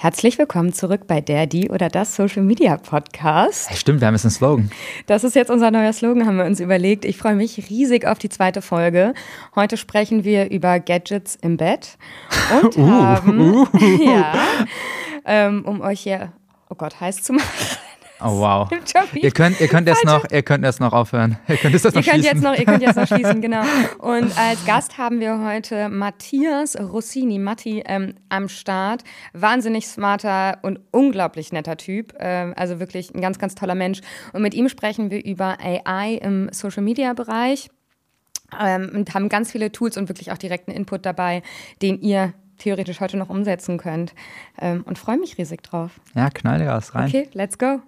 Herzlich willkommen zurück bei der, die oder das Social Media Podcast. Hey, stimmt, wir haben jetzt einen Slogan. Das ist jetzt unser neuer Slogan, haben wir uns überlegt. Ich freue mich riesig auf die zweite Folge. Heute sprechen wir über Gadgets im Bett und uh, haben, uh. ja, ähm, um euch hier, oh Gott, heiß zu machen. Oh wow. Ihr könnt, ihr könnt jetzt noch, ihr könnt jetzt noch aufhören. Ihr könnt, jetzt noch ihr könnt jetzt noch, ihr könnt jetzt noch schließen, genau. Und als Gast haben wir heute Matthias Rossini, Matti, ähm, am Start. Wahnsinnig smarter und unglaublich netter Typ. Ähm, also wirklich ein ganz, ganz toller Mensch. Und mit ihm sprechen wir über AI im Social Media Bereich. Ähm, und haben ganz viele Tools und wirklich auch direkten Input dabei, den ihr theoretisch heute noch umsetzen könnt. Ähm, und freue mich riesig drauf. Ja, knall Gas rein. Okay, let's go.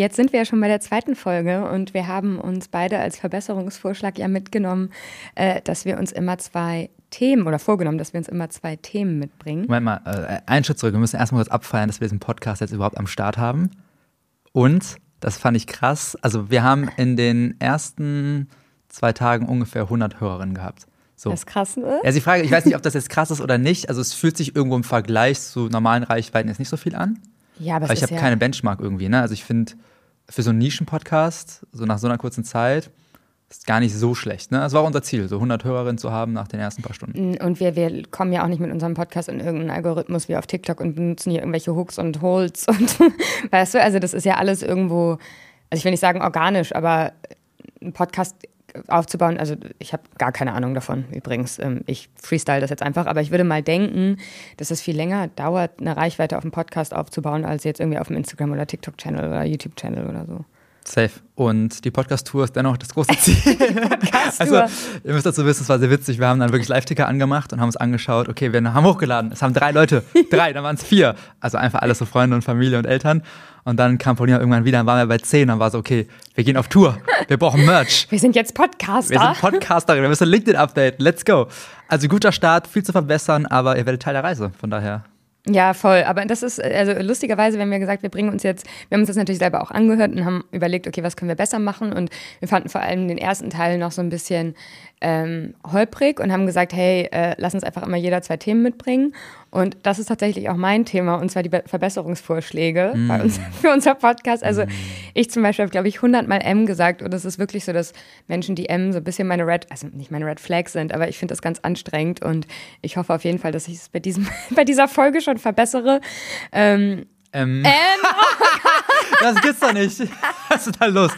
Jetzt sind wir ja schon bei der zweiten Folge und wir haben uns beide als Verbesserungsvorschlag ja mitgenommen, äh, dass wir uns immer zwei Themen oder vorgenommen, dass wir uns immer zwei Themen mitbringen. Moment mal, äh, einen Schritt zurück. Wir müssen erstmal kurz abfeiern, dass wir diesen Podcast jetzt überhaupt am Start haben. Und, das fand ich krass, also wir haben in den ersten zwei Tagen ungefähr 100 Hörerinnen gehabt. So. Das ist krass, ne? Ja, sie frage, ich weiß nicht, ob das jetzt krass ist oder nicht. Also es fühlt sich irgendwo im Vergleich zu normalen Reichweiten jetzt nicht so viel an. Ja, aber Weil ich habe ja keine Benchmark irgendwie. Ne? Also ich finde, für so einen Nischen-Podcast, so nach so einer kurzen Zeit, ist gar nicht so schlecht. Ne? Das war unser Ziel, so 100 Hörerinnen zu haben nach den ersten paar Stunden. Und wir, wir kommen ja auch nicht mit unserem Podcast in irgendeinen Algorithmus wie auf TikTok und benutzen hier irgendwelche Hooks und Holds und weißt du, also das ist ja alles irgendwo, also ich will nicht sagen organisch, aber ein Podcast aufzubauen. Also ich habe gar keine Ahnung davon übrigens. Ähm, ich freestyle das jetzt einfach, aber ich würde mal denken, dass es viel länger dauert, eine Reichweite auf dem Podcast aufzubauen, als jetzt irgendwie auf dem Instagram- oder TikTok-Channel oder YouTube-Channel oder so. Safe. Und die Podcast-Tour ist dennoch das große Ziel. also, ihr müsst dazu wissen, es war sehr witzig. Wir haben dann wirklich Live-Ticker angemacht und haben uns angeschaut, okay, wir haben hochgeladen. Es haben drei Leute, drei, dann waren es vier. Also einfach alles so Freunde und Familie und Eltern. Und dann kam Paulina irgendwann wieder, dann waren wir bei zehn, dann war so, okay, wir gehen auf Tour. Wir brauchen Merch. Wir sind jetzt Podcaster. Wir sind Podcasterin, wir müssen LinkedIn updaten. Let's go. Also guter Start, viel zu verbessern, aber ihr werdet Teil der Reise. Von daher. Ja, voll. Aber das ist, also lustigerweise, wenn wir gesagt, wir bringen uns jetzt, wir haben uns das natürlich selber auch angehört und haben überlegt, okay, was können wir besser machen? Und wir fanden vor allem den ersten Teil noch so ein bisschen ähm, holprig und haben gesagt, hey, äh, lass uns einfach immer jeder zwei Themen mitbringen. Und das ist tatsächlich auch mein Thema, und zwar die Be Verbesserungsvorschläge mm. bei uns, für unser Podcast. Also mm. ich zum Beispiel habe, glaube ich, 100 Mal M gesagt und es ist wirklich so, dass Menschen, die M so ein bisschen meine Red, also nicht meine Red Flags sind, aber ich finde das ganz anstrengend und ich hoffe auf jeden Fall, dass ich es bei, bei dieser Folge schon verbessere. Ähm, ähm. M. das gibt's doch nicht. Was ist da los?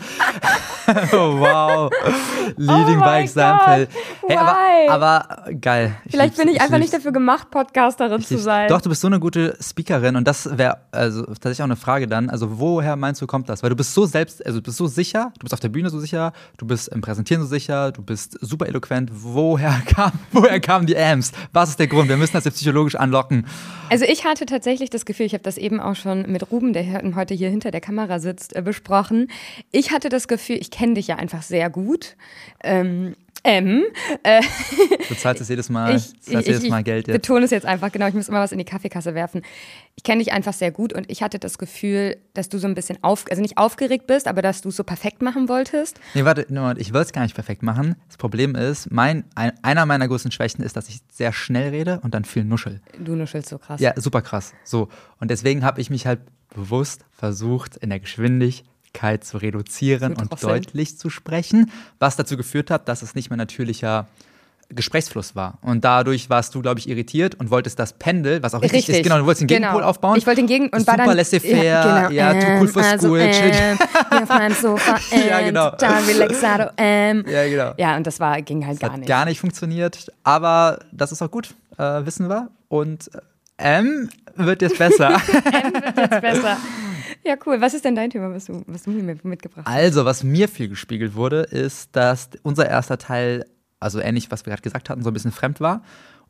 oh, wow. Leading oh by example. Hey, aber, aber, geil. Ich Vielleicht bin ich, einfach nicht dafür gemacht, Podcasterin zu sein. Doch, du bist so eine gute Speakerin und das wäre also tatsächlich auch eine Frage dann. Also, woher meinst du, kommt das? Weil du bist so selbst, also du bist so sicher, du bist auf der Bühne so sicher, du bist im Präsentieren so sicher, du bist super eloquent. Woher, kam, woher kamen die Amps? Was ist der Grund? Wir müssen das jetzt psychologisch anlocken. Also, ich hatte tatsächlich das Gefühl, ich habe das eben auch schon mit Ruben, der heute hier hinter der Kamera sitzt, äh, besprochen. Ich hatte das Gefühl, ich kenne dich ja einfach sehr gut. Ähm, M. Äh, du zahlst es jedes Mal, ich, ich, jedes Mal Geld jetzt. Ich betone es jetzt einfach, genau, ich muss immer was in die Kaffeekasse werfen. Ich kenne dich einfach sehr gut und ich hatte das Gefühl, dass du so ein bisschen auf, also nicht aufgeregt bist, aber dass du es so perfekt machen wolltest. Nee, warte, ich wollte es gar nicht perfekt machen. Das Problem ist, mein, ein, einer meiner größten Schwächen ist, dass ich sehr schnell rede und dann viel nuschel. Du nuschelst so krass. Ja, super krass. So. Und deswegen habe ich mich halt bewusst versucht, in der Geschwindigkeit Lautstärke zu reduzieren und deutlich zu sprechen, was dazu geführt hat, dass es nicht mehr natürlicher Gesprächsfluss war. Und dadurch warst du, glaube ich, irritiert und wolltest das Pendel, was auch richtig, richtig. ist, genau, du wolltest den genau. Gegenpol aufbauen. Ich wollte den Gegen und war Super laissez-faire, ja, genau. ja, too cool for also, school, ähm, chill. auf meinem Sofa, ähm, ja, genau. total relaxado, ähm. Ja, genau. Ja, und das war, ging halt das gar hat nicht. gar nicht funktioniert, aber das ist auch gut, äh, wissen wir. Und M wird jetzt besser. M wird jetzt besser. Ja, cool. Was ist denn dein Thema, was du, was du mir mitgebracht hast? Also, was mir viel gespiegelt wurde, ist, dass unser erster Teil, also ähnlich, was wir gerade gesagt hatten, so ein bisschen fremd war.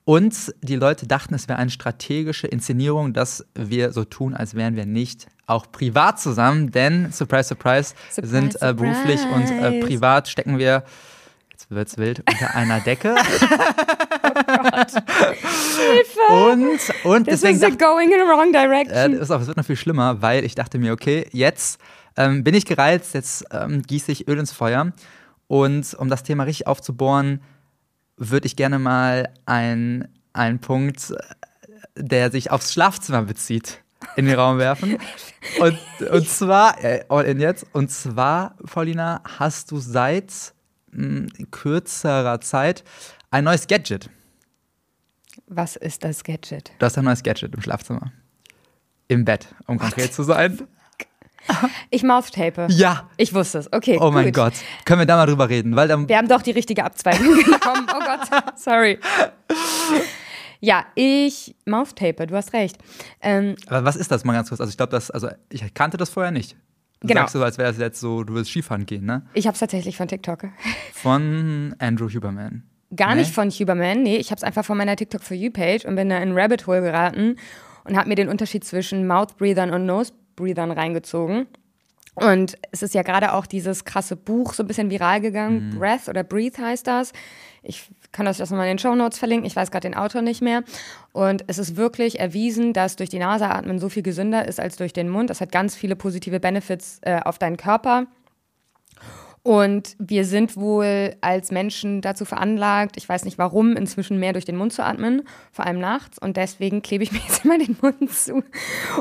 Und die Leute dachten, es wäre eine strategische Inszenierung, dass wir so tun, als wären wir nicht auch privat zusammen. Denn, surprise, surprise, surprise sind äh, beruflich surprise. und äh, privat stecken wir wird's wild, unter einer Decke. oh Gott. Hilfe! Und, und This deswegen. Is going in the wrong direction. Äh, ist auch, es wird noch viel schlimmer, weil ich dachte mir, okay, jetzt ähm, bin ich gereizt, jetzt ähm, gieße ich Öl ins Feuer. Und um das Thema richtig aufzubohren, würde ich gerne mal einen Punkt, der sich aufs Schlafzimmer bezieht, in den Raum werfen. Und, und zwar, äh, all in jetzt, und zwar, Paulina, hast du seit kürzerer Zeit ein neues Gadget. Was ist das Gadget? Du hast ein neues Gadget im Schlafzimmer. Im Bett, um What? konkret zu sein. Ich mouthtape. Ja. Ich wusste es. Okay. Oh mein Gott. Können wir da mal drüber reden? Weil dann wir haben doch die richtige Abzweigung genommen. Oh Gott. Sorry. Ja, ich mouthtape, du hast recht. Ähm, Aber was ist das mal ganz kurz? Also ich glaube, das, also ich kannte das vorher nicht. Du genau. sagst so, als wäre es jetzt so, du willst Skifahren gehen, ne? Ich habe es tatsächlich von TikTok. Von Andrew Huberman. Gar nee? nicht von Huberman, nee, ich habe es einfach von meiner TikTok for You Page und bin da in Rabbit Hole geraten und habe mir den Unterschied zwischen Mouth Breathern und Nose Breathern reingezogen. Und es ist ja gerade auch dieses krasse Buch so ein bisschen viral gegangen. Mhm. Breath oder Breathe heißt das. Ich kann das nochmal in den Show Notes verlinken. Ich weiß gerade den Autor nicht mehr. Und es ist wirklich erwiesen, dass durch die Nase atmen so viel gesünder ist als durch den Mund. Das hat ganz viele positive Benefits äh, auf deinen Körper. Und wir sind wohl als Menschen dazu veranlagt, ich weiß nicht warum, inzwischen mehr durch den Mund zu atmen, vor allem nachts. Und deswegen klebe ich mir jetzt immer den Mund zu.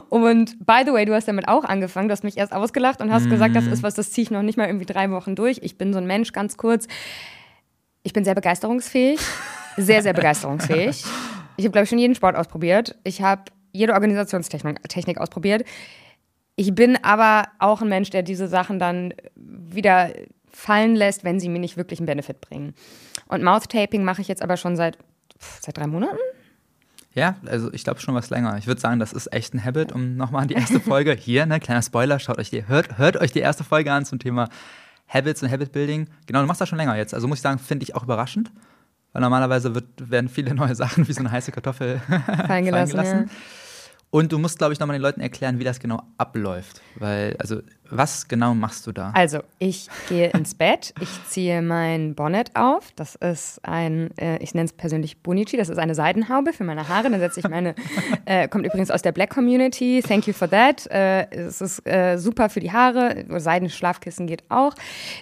Und by the way, du hast damit auch angefangen. Du hast mich erst ausgelacht und hast mm. gesagt, das ist was, das ziehe ich noch nicht mal irgendwie drei Wochen durch. Ich bin so ein Mensch, ganz kurz. Ich bin sehr begeisterungsfähig. Sehr, sehr begeisterungsfähig. Ich habe, glaube ich, schon jeden Sport ausprobiert. Ich habe jede Organisationstechnik Technik ausprobiert. Ich bin aber auch ein Mensch, der diese Sachen dann wieder fallen lässt, wenn sie mir nicht wirklich einen Benefit bringen. Und Mouth-Taping mache ich jetzt aber schon seit, seit drei Monaten. Ja, also ich glaube schon was länger. Ich würde sagen, das ist echt ein Habit, um nochmal die erste Folge hier, ne, kleiner Spoiler, schaut euch die, hört, hört euch die erste Folge an zum Thema Habits und Habit Building. Genau, du machst das schon länger jetzt. Also muss ich sagen, finde ich auch überraschend. Weil normalerweise wird, werden viele neue Sachen wie so eine heiße Kartoffel fallen gelassen. fallen gelassen. Ja. Und du musst, glaube ich, nochmal den Leuten erklären, wie das genau abläuft. Weil, also, was genau machst du da? Also, ich gehe ins Bett, ich ziehe mein Bonnet auf. Das ist ein, äh, ich nenne es persönlich Bonichi, das ist eine Seidenhaube für meine Haare. Dann setze ich meine, äh, kommt übrigens aus der Black Community. Thank you for that. Äh, es ist äh, super für die Haare. Seidenschlafkissen geht auch.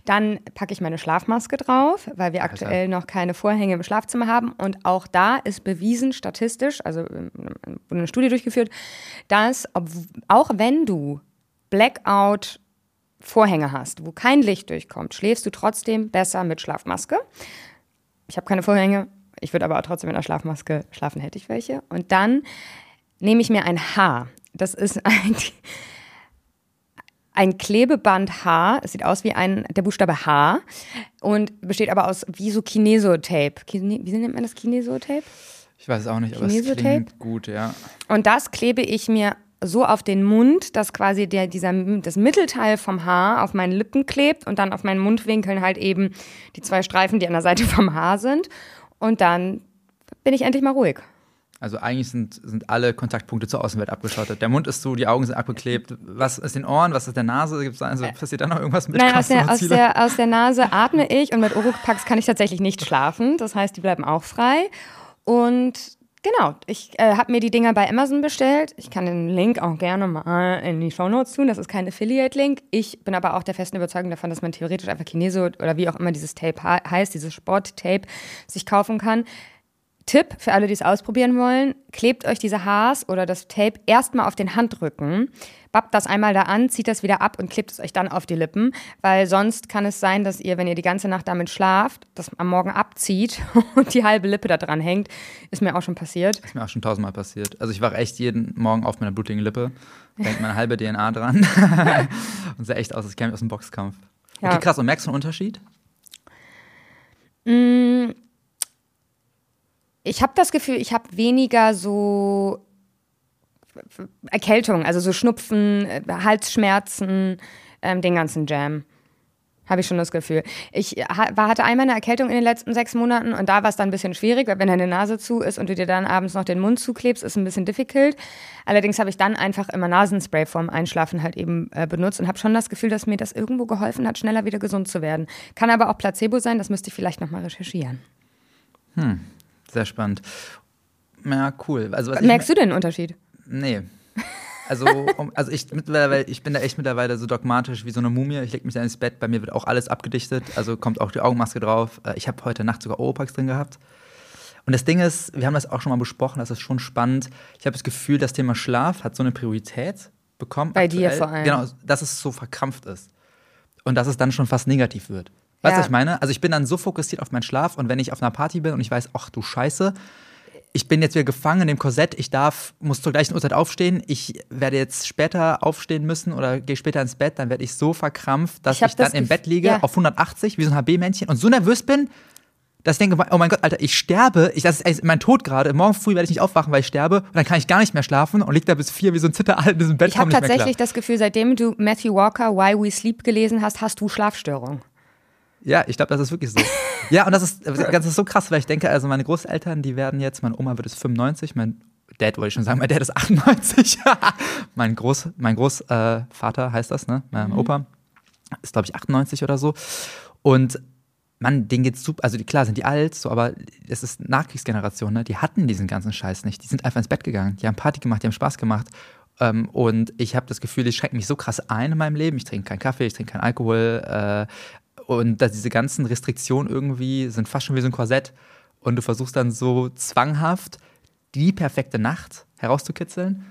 Dann packe ich meine Schlafmaske drauf, weil wir aktuell noch keine Vorhänge im Schlafzimmer haben. Und auch da ist bewiesen, statistisch, also wurde eine Studie durchgeführt, dass ob, auch wenn du Blackout Vorhänge hast, wo kein Licht durchkommt, schläfst du trotzdem besser mit Schlafmaske. Ich habe keine Vorhänge, ich würde aber auch trotzdem mit einer Schlafmaske schlafen, hätte ich welche. Und dann nehme ich mir ein Haar. Das ist ein, ein Klebeband H. Es sieht aus wie ein, der Buchstabe H und besteht aber aus wie so Kinesotape. Wie nennt man das Kinesotape? Ich weiß es auch nicht, aber es klingt gut, ja. Und das klebe ich mir so auf den Mund, dass quasi der, dieser, das Mittelteil vom Haar auf meinen Lippen klebt und dann auf meinen Mundwinkeln halt eben die zwei Streifen, die an der Seite vom Haar sind. Und dann bin ich endlich mal ruhig. Also eigentlich sind, sind alle Kontaktpunkte zur Außenwelt abgeschottet. Der Mund ist zu, die Augen sind abgeklebt. Was ist den Ohren, was ist der Nase? Gibt's also, passiert da noch irgendwas mit? Nein, aus der, aus, der, aus der Nase atme ich und mit Oropax kann ich tatsächlich nicht schlafen. Das heißt, die bleiben auch frei. Und genau, ich äh, habe mir die Dinger bei Amazon bestellt. Ich kann den Link auch gerne mal in die Show Notes tun. Das ist kein Affiliate-Link. Ich bin aber auch der festen Überzeugung davon, dass man theoretisch einfach Chineso oder wie auch immer dieses Tape heißt, dieses Sport-Tape, sich kaufen kann. Tipp für alle, die es ausprobieren wollen: Klebt euch diese Haars oder das Tape erstmal auf den Handrücken, bappt das einmal da an, zieht das wieder ab und klebt es euch dann auf die Lippen, weil sonst kann es sein, dass ihr, wenn ihr die ganze Nacht damit schlaft, das am Morgen abzieht und die halbe Lippe da dran hängt. Ist mir auch schon passiert. Ist mir auch schon tausendmal passiert. Also ich wache echt jeden Morgen auf meiner blutigen Lippe, hängt meine halbe DNA dran und sah echt aus, als käme ich aus dem Boxkampf. Okay, krass. Und merkst du einen Unterschied? Mmh ich habe das Gefühl, ich habe weniger so Erkältung, also so Schnupfen, äh, Halsschmerzen, ähm, den ganzen Jam. Habe ich schon das Gefühl. Ich hatte einmal eine Erkältung in den letzten sechs Monaten und da war es dann ein bisschen schwierig, weil wenn deine Nase zu ist und du dir dann abends noch den Mund zuklebst, ist ein bisschen difficult. Allerdings habe ich dann einfach immer Nasenspray vorm Einschlafen halt eben äh, benutzt und habe schon das Gefühl, dass mir das irgendwo geholfen hat, schneller wieder gesund zu werden. Kann aber auch Placebo sein, das müsste ich vielleicht nochmal recherchieren. Hm, sehr spannend. Ja, cool. Also, Merkst du denn einen Unterschied? Nee. Also, um, also ich, mittlerweile, ich bin da echt mittlerweile so dogmatisch wie so eine Mumie. Ich lege mich da ins Bett, bei mir wird auch alles abgedichtet, also kommt auch die Augenmaske drauf. Äh, ich habe heute Nacht sogar Oropax drin gehabt. Und das Ding ist, wir haben das auch schon mal besprochen, das ist schon spannend. Ich habe das Gefühl, das Thema Schlaf hat so eine Priorität bekommen. Bei aktuell. dir vor allem. Genau, dass es so verkrampft ist. Und dass es dann schon fast negativ wird. Weißt du, ja. was ich meine? Also ich bin dann so fokussiert auf meinen Schlaf und wenn ich auf einer Party bin und ich weiß, ach du Scheiße, ich bin jetzt wieder gefangen in dem Korsett, ich darf, muss zur gleichen Uhrzeit aufstehen, ich werde jetzt später aufstehen müssen oder gehe später ins Bett, dann werde ich so verkrampft, dass ich, ich dann im Bett liege ja. auf 180 wie so ein HB-Männchen und so nervös bin, dass ich denke, oh mein Gott, Alter, ich sterbe, ich, das ist mein Tod gerade, morgen früh werde ich nicht aufwachen, weil ich sterbe und dann kann ich gar nicht mehr schlafen und liege da bis vier wie so ein Zitteralt in diesem Bett. Ich habe tatsächlich das Gefühl, seitdem du Matthew Walker Why We Sleep gelesen hast, hast du Schlafstörungen. Ja, ich glaube, das ist wirklich so. ja, und das ist, das ist so krass, weil ich denke, also meine Großeltern, die werden jetzt, meine Oma wird es 95, mein Dad wollte ich schon sagen, mein Dad ist 98. mein Groß, mein Großvater äh, heißt das, ne? Mein mhm. Opa ist, glaube ich, 98 oder so. Und Mann, denen geht's super. Also die, klar sind die alt, so, aber es ist Nachkriegsgeneration, ne? Die hatten diesen ganzen Scheiß nicht. Die sind einfach ins Bett gegangen. Die haben Party gemacht, die haben Spaß gemacht. Ähm, und ich habe das Gefühl, ich schränke mich so krass ein in meinem Leben. Ich trinke keinen Kaffee, ich trinke keinen Alkohol. Äh, und dass diese ganzen Restriktionen irgendwie sind fast schon wie so ein Korsett. Und du versuchst dann so zwanghaft die perfekte Nacht herauszukitzeln.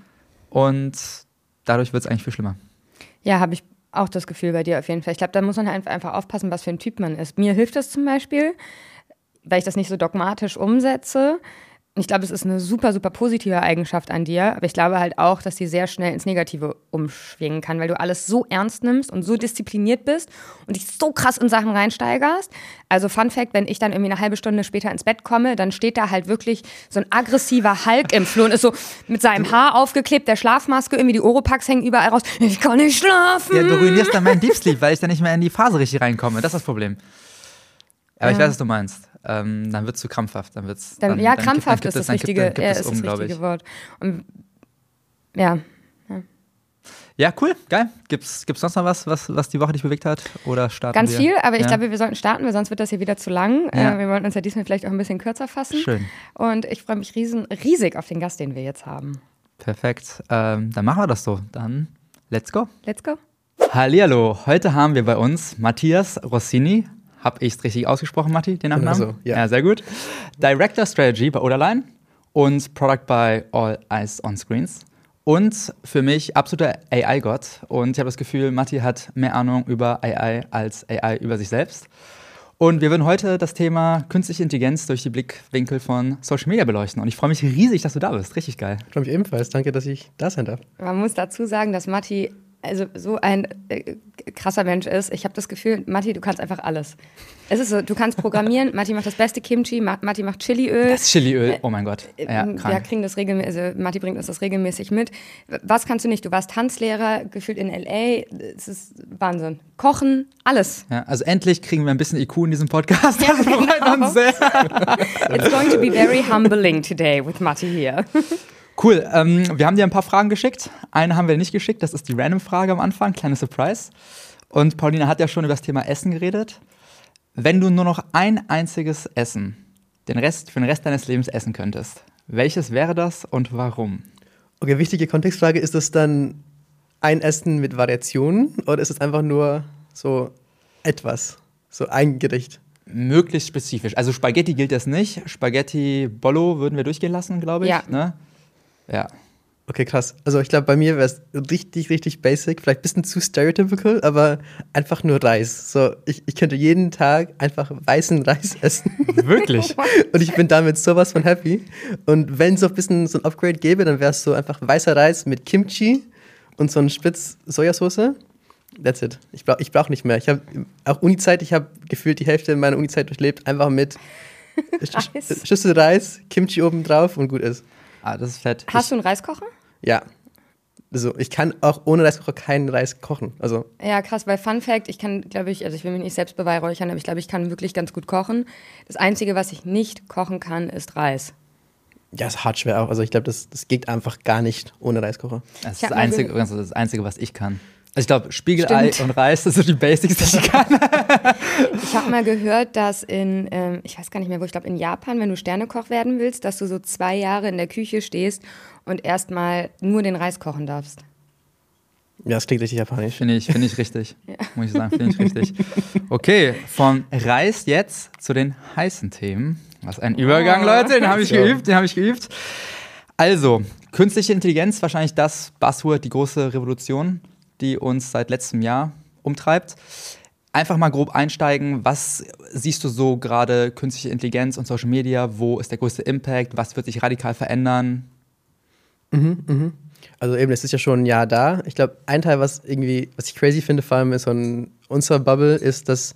Und dadurch wird es eigentlich viel schlimmer. Ja, habe ich auch das Gefühl bei dir auf jeden Fall. Ich glaube, da muss man halt einfach aufpassen, was für ein Typ man ist. Mir hilft das zum Beispiel, weil ich das nicht so dogmatisch umsetze, ich glaube, es ist eine super, super positive Eigenschaft an dir, aber ich glaube halt auch, dass sie sehr schnell ins Negative umschwingen kann, weil du alles so ernst nimmst und so diszipliniert bist und dich so krass in Sachen reinsteigerst. Also Fun Fact, wenn ich dann irgendwie eine halbe Stunde später ins Bett komme, dann steht da halt wirklich so ein aggressiver Hulk im Flur und ist so mit seinem Haar aufgeklebt, der Schlafmaske, irgendwie die Oropax hängen überall raus. Ich kann nicht schlafen. Ja, du ruinierst dann meinen Deep Sleep, weil ich dann nicht mehr in die Phase richtig reinkomme. Das ist das Problem. Aber ja. ich weiß, was du meinst ähm, dann wird es zu krampfhaft. Dann wird's, dann, dann, ja, dann krampfhaft ist, das richtige, gibt, ja, ist um, das richtige Wort. Und, ja. ja. Ja, cool, geil. Gibt's, gibt's sonst noch was, was, was die Woche dich bewegt hat? Oder starten Ganz wir? viel, aber ich ja. glaube, wir sollten starten, weil sonst wird das hier wieder zu lang. Ja. Äh, wir wollten uns ja diesmal vielleicht auch ein bisschen kürzer fassen. Schön. Und ich freue mich riesen, riesig auf den Gast, den wir jetzt haben. Perfekt. Ähm, dann machen wir das so. Dann let's go. Let's go. Hallihallo, heute haben wir bei uns Matthias Rossini. Habe ich es richtig ausgesprochen, Matti, den Nachnamen? Genau so, ja. ja. Sehr gut. Director Strategy bei Oderline und Product by All Eyes on Screens. Und für mich absoluter AI-Gott. Und ich habe das Gefühl, Matti hat mehr Ahnung über AI als AI über sich selbst. Und wir würden heute das Thema künstliche Intelligenz durch die Blickwinkel von Social Media beleuchten. Und ich freue mich riesig, dass du da bist. Richtig geil. Ich freue mich ebenfalls. Danke, dass ich da sein darf. Man muss dazu sagen, dass Matti also so ein äh, krasser Mensch ist. Ich habe das Gefühl, Matti, du kannst einfach alles. Es ist so, du kannst programmieren, Matti macht das beste Kimchi, Matti macht Chiliöl. Das Chiliöl, oh mein Gott. Äh, ja, krank. Wir kriegen das regelmäßig, also Matti bringt uns das regelmäßig mit. Was kannst du nicht? Du warst Tanzlehrer, gefühlt in L.A., es ist Wahnsinn. Kochen, alles. Ja, also endlich kriegen wir ein bisschen IQ in diesem Podcast. Das ja, genau. uns sehr. It's going to be very humbling today with Matti here. Cool. Ähm, wir haben dir ein paar Fragen geschickt. Eine haben wir nicht geschickt. Das ist die Random-Frage am Anfang. Kleine Surprise. Und Paulina hat ja schon über das Thema Essen geredet. Wenn du nur noch ein einziges Essen den Rest, für den Rest deines Lebens essen könntest, welches wäre das und warum? Okay, wichtige Kontextfrage. Ist das dann ein Essen mit Variationen oder ist es einfach nur so etwas? So ein Gericht? Möglichst spezifisch. Also Spaghetti gilt das nicht. Spaghetti Bollo würden wir durchgehen lassen, glaube ich. Ja. Ne? Ja. Okay, krass. Also ich glaube, bei mir wäre es richtig, richtig basic, vielleicht ein bisschen zu stereotypical, aber einfach nur Reis. So, ich, ich könnte jeden Tag einfach weißen Reis essen. Wirklich? und ich bin damit sowas von happy. Und wenn es so ein bisschen so ein Upgrade gäbe, dann wäre es so einfach weißer Reis mit Kimchi und so ein Spitz Sojasauce. That's it. Ich brauche ich brauch nicht mehr. Ich habe auch Unizeit, ich habe gefühlt die Hälfte meiner Unizeit durchlebt, einfach mit Reis. Schüssel Reis, Kimchi oben drauf und gut ist. Ah, das ist fett. Hast ich, du einen Reiskocher? Ja. Also ich kann auch ohne Reiskocher keinen Reis kochen. Also ja, krass, weil Fun Fact, ich kann, glaube ich, also ich will mich nicht selbst beweihräuchern, aber ich glaube, ich kann wirklich ganz gut kochen. Das Einzige, was ich nicht kochen kann, ist Reis. Ja, ist hart schwer auch. Also ich glaube, das, das geht einfach gar nicht ohne Reiskocher. Das ist das Einzige, das Einzige, was ich kann. Also ich glaube, Spiegelei Stimmt. und Reis, das sind die Basics, die ich kann. ich habe mal gehört, dass in, ähm, ich weiß gar nicht mehr wo, ich glaube in Japan, wenn du Sternekoch werden willst, dass du so zwei Jahre in der Küche stehst und erstmal nur den Reis kochen darfst. Ja, das klingt richtig japanisch. Finde ich, find ich richtig. Muss ich sagen, finde ich richtig. Okay, von Reis jetzt zu den heißen Themen. Was ein Übergang, Leute, den habe ich So. geübt, den habe ich geübt. Also, künstliche Intelligenz, wahrscheinlich das Buzzword, die große Revolution, die uns seit letztem Jahr umtreibt. Einfach mal grob einsteigen, was siehst du so gerade künstliche Intelligenz und Social Media? Wo ist der größte Impact? Was wird sich radikal verändern? Also eben, es ist ja schon ein Jahr da. Ich glaube, ein Teil, was irgendwie, was ich crazy finde, vor allem ist ein unserer Bubble, ist, dass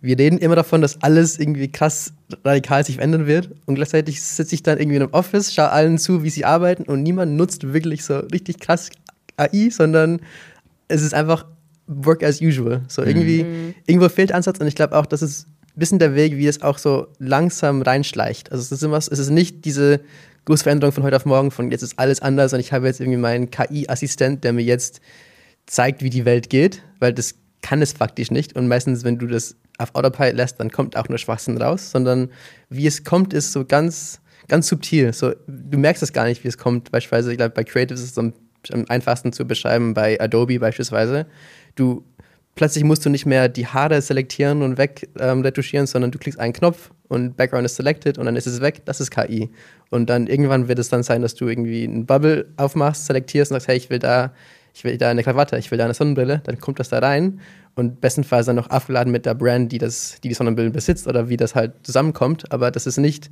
wir reden immer davon, dass alles irgendwie krass radikal sich verändern wird. Und gleichzeitig sitze ich dann irgendwie in einem Office, schaue allen zu, wie sie arbeiten und niemand nutzt wirklich so richtig krass AI, sondern es ist einfach Work as usual. So irgendwie, irgendwo fehlt Ansatz und ich glaube auch, das ist ein bisschen der Weg, wie es auch so langsam reinschleicht. Also es ist immer, es ist nicht diese große Veränderung von heute auf morgen, von jetzt ist alles anders und ich habe jetzt irgendwie meinen KI-Assistent, der mir jetzt zeigt, wie die Welt geht, weil das kann es faktisch nicht. Und meistens, wenn du das auf Autopilot lässt, dann kommt auch nur Schwachsinn raus, sondern wie es kommt, ist so ganz, ganz subtil. So, du merkst es gar nicht, wie es kommt. Beispielsweise, ich glaube, bei Creative ist es am, am einfachsten zu beschreiben, bei Adobe beispielsweise. Du plötzlich musst du nicht mehr die Haare selektieren und weg ähm, sondern du klickst einen Knopf und Background ist selected und dann ist es weg. Das ist KI. Und dann irgendwann wird es dann sein, dass du irgendwie einen Bubble aufmachst, selektierst und sagst, hey, ich will da, ich will da eine Krawatte, ich will da eine Sonnenbrille, dann kommt das da rein und bestenfalls dann noch aufgeladen mit der Brand, die das, die, die Sonnenbrillen besitzt oder wie das halt zusammenkommt. Aber das ist nicht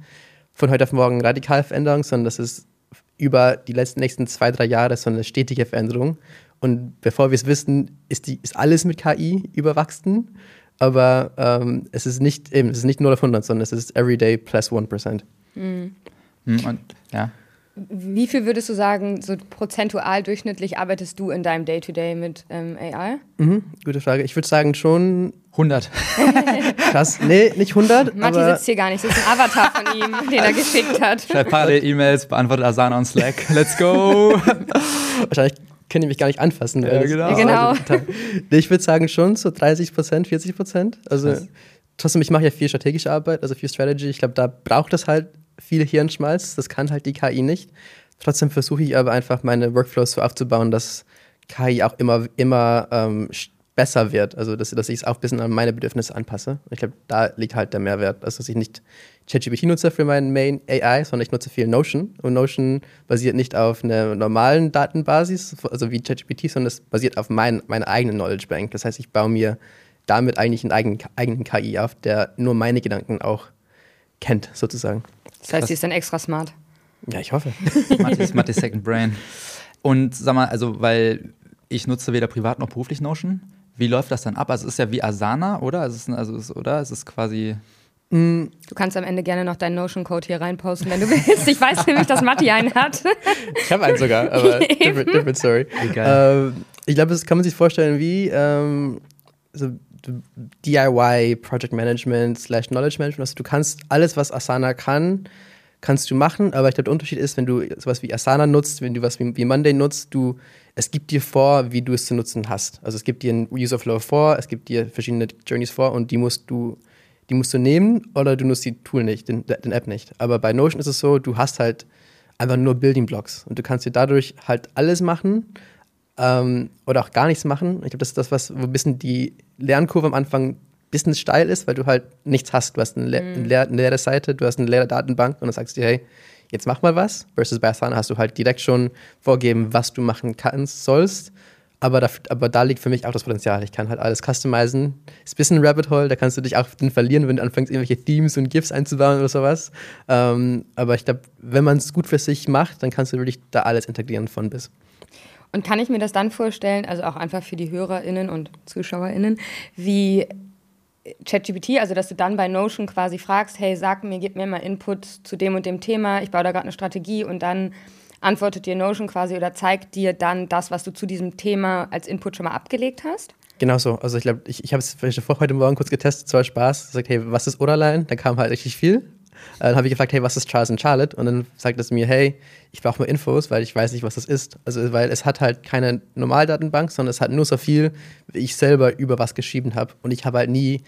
von heute auf morgen radikal Veränderung, sondern das ist über die letzten nächsten zwei, drei Jahre so eine stetige Veränderung. Und bevor wir es wissen, ist, die, ist alles mit KI überwachsen. Aber ähm, es ist nicht eben, es ist nicht 0 auf 100, sondern es ist everyday plus 1%. Hm, und ja. Wie viel würdest du sagen, so prozentual durchschnittlich arbeitest du in deinem Day-to-Day mit ähm, AI? Mhm, gute Frage. Ich würde sagen schon 100. krass. Nee, nicht 100, Matti aber sitzt hier gar nicht, das ist ein Avatar von ihm, den er geschickt hat. Schreibt parallel E-Mails, beantwortet Asana on Slack. Let's go. wahrscheinlich können die mich gar nicht anfassen. Ja, genau. Genau. Nee, ich würde sagen schon so 30 Prozent, 40 Prozent. Also Krass. trotzdem, ich mache ja viel strategische Arbeit, also viel Strategy. Ich glaube, da braucht es halt viel Hirnschmalz. Das kann halt die KI nicht. Trotzdem versuche ich aber einfach meine Workflows so aufzubauen, dass KI auch immer, immer ähm, besser wird. Also dass, dass ich es auch ein bisschen an meine Bedürfnisse anpasse. Ich glaube, da liegt halt der Mehrwert. Also dass ich nicht ChatGPT nutze für meinen Main AI, sondern ich nutze viel Notion. Und Notion basiert nicht auf einer normalen Datenbasis, also wie ChatGPT, sondern es basiert auf mein, meiner eigenen Knowledge Bank. Das heißt, ich baue mir damit eigentlich einen eigenen, eigenen KI auf, der nur meine Gedanken auch kennt, sozusagen. Das heißt, sie ist dann extra smart. Ja, ich hoffe. Mathis, Mathis Second Brain. Und sag mal, also, weil ich nutze weder privat noch beruflich Notion. Wie läuft das dann ab? Also, es ist ja wie Asana, oder? Es ist, also, es ist, oder? Es ist quasi. Du kannst am Ende gerne noch deinen Notion-Code hier reinposten, wenn du willst. Ich weiß nämlich, dass Matti einen hat. Ich habe einen sogar, aber different, different story. Egal. Ähm, ich glaube, das kann man sich vorstellen wie ähm, so DIY, Project Management, slash Knowledge Management. Also du kannst alles, was Asana kann, kannst du machen, aber ich glaube, der Unterschied ist, wenn du sowas wie Asana nutzt, wenn du was wie, wie Monday nutzt, du, es gibt dir vor, wie du es zu nutzen hast. Also es gibt dir einen User Flow vor, es gibt dir verschiedene Journeys vor und die musst du, die musst du nehmen oder du nutzt die Tool nicht, den, den App nicht. Aber bei Notion ist es so, du hast halt einfach nur Building Blocks und du kannst dir dadurch halt alles machen ähm, oder auch gar nichts machen. Ich glaube, das ist das, was wo ein bisschen die Lernkurve am Anfang ein bisschen steil ist, weil du halt nichts hast. Du hast eine, le eine, leer, eine leere Seite, du hast eine leere Datenbank und dann sagst du dir, hey, jetzt mach mal was. Versus bei Asana hast du halt direkt schon vorgeben, was du machen kannst, sollst. Aber da, aber da liegt für mich auch das Potenzial. Ich kann halt alles customizen. Ist ein bisschen ein Rabbit Hole, da kannst du dich auch drin verlieren, wenn du anfängst, irgendwelche Themes und GIFs einzubauen oder sowas. Ähm, aber ich glaube, wenn man es gut für sich macht, dann kannst du wirklich da alles integrieren von bis. Und kann ich mir das dann vorstellen, also auch einfach für die HörerInnen und ZuschauerInnen, wie ChatGPT, also dass du dann bei Notion quasi fragst, hey, sag mir, gib mir mal Input zu dem und dem Thema, ich baue da gerade eine Strategie und dann antwortet dir Notion quasi oder zeigt dir dann das, was du zu diesem Thema als Input schon mal abgelegt hast? Genau so. Also ich glaube, ich, ich habe es heute Morgen kurz getestet, zwar Spaß. Sagt, hey, was ist Oderline? Da kam halt richtig viel. Äh, Dann habe ich gefragt, hey, was ist Charles and Charlotte? Und dann sagt es mir, hey, ich brauche mal Infos, weil ich weiß nicht, was das ist. Also weil es hat halt keine Normaldatenbank, sondern es hat nur so viel, wie ich selber über was geschrieben habe. Und ich habe halt nie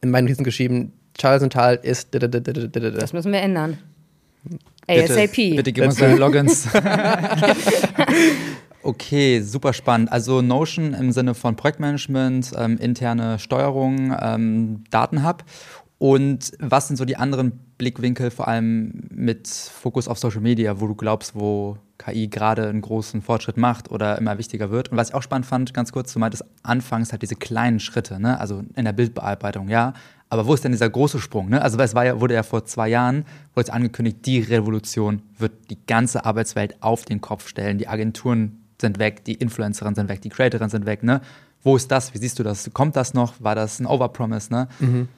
in meinen Notizen geschrieben, Charles and Charlotte ist. Das müssen wir ändern. ASAP. bitte gib uns deine Logins. Okay, super spannend. Also Notion im Sinne von Projektmanagement, ähm, interne Steuerung, ähm, Datenhub. Und was sind so die anderen Blickwinkel, vor allem mit Fokus auf Social Media, wo du glaubst, wo KI gerade einen großen Fortschritt macht oder immer wichtiger wird? Und was ich auch spannend fand, ganz kurz, du meintest anfangs halt diese kleinen Schritte, ne? also in der Bildbearbeitung, ja. Aber wo ist denn dieser große Sprung? Ne? Also es war ja, wurde ja vor zwei Jahren, wurde angekündigt, die Revolution wird die ganze Arbeitswelt auf den Kopf stellen. Die Agenturen sind weg, die Influencerinnen sind weg, die Creatorinnen sind weg. Ne? Wo ist das? Wie siehst du das? Kommt das noch? War das ein Overpromise? Ne? Mhm.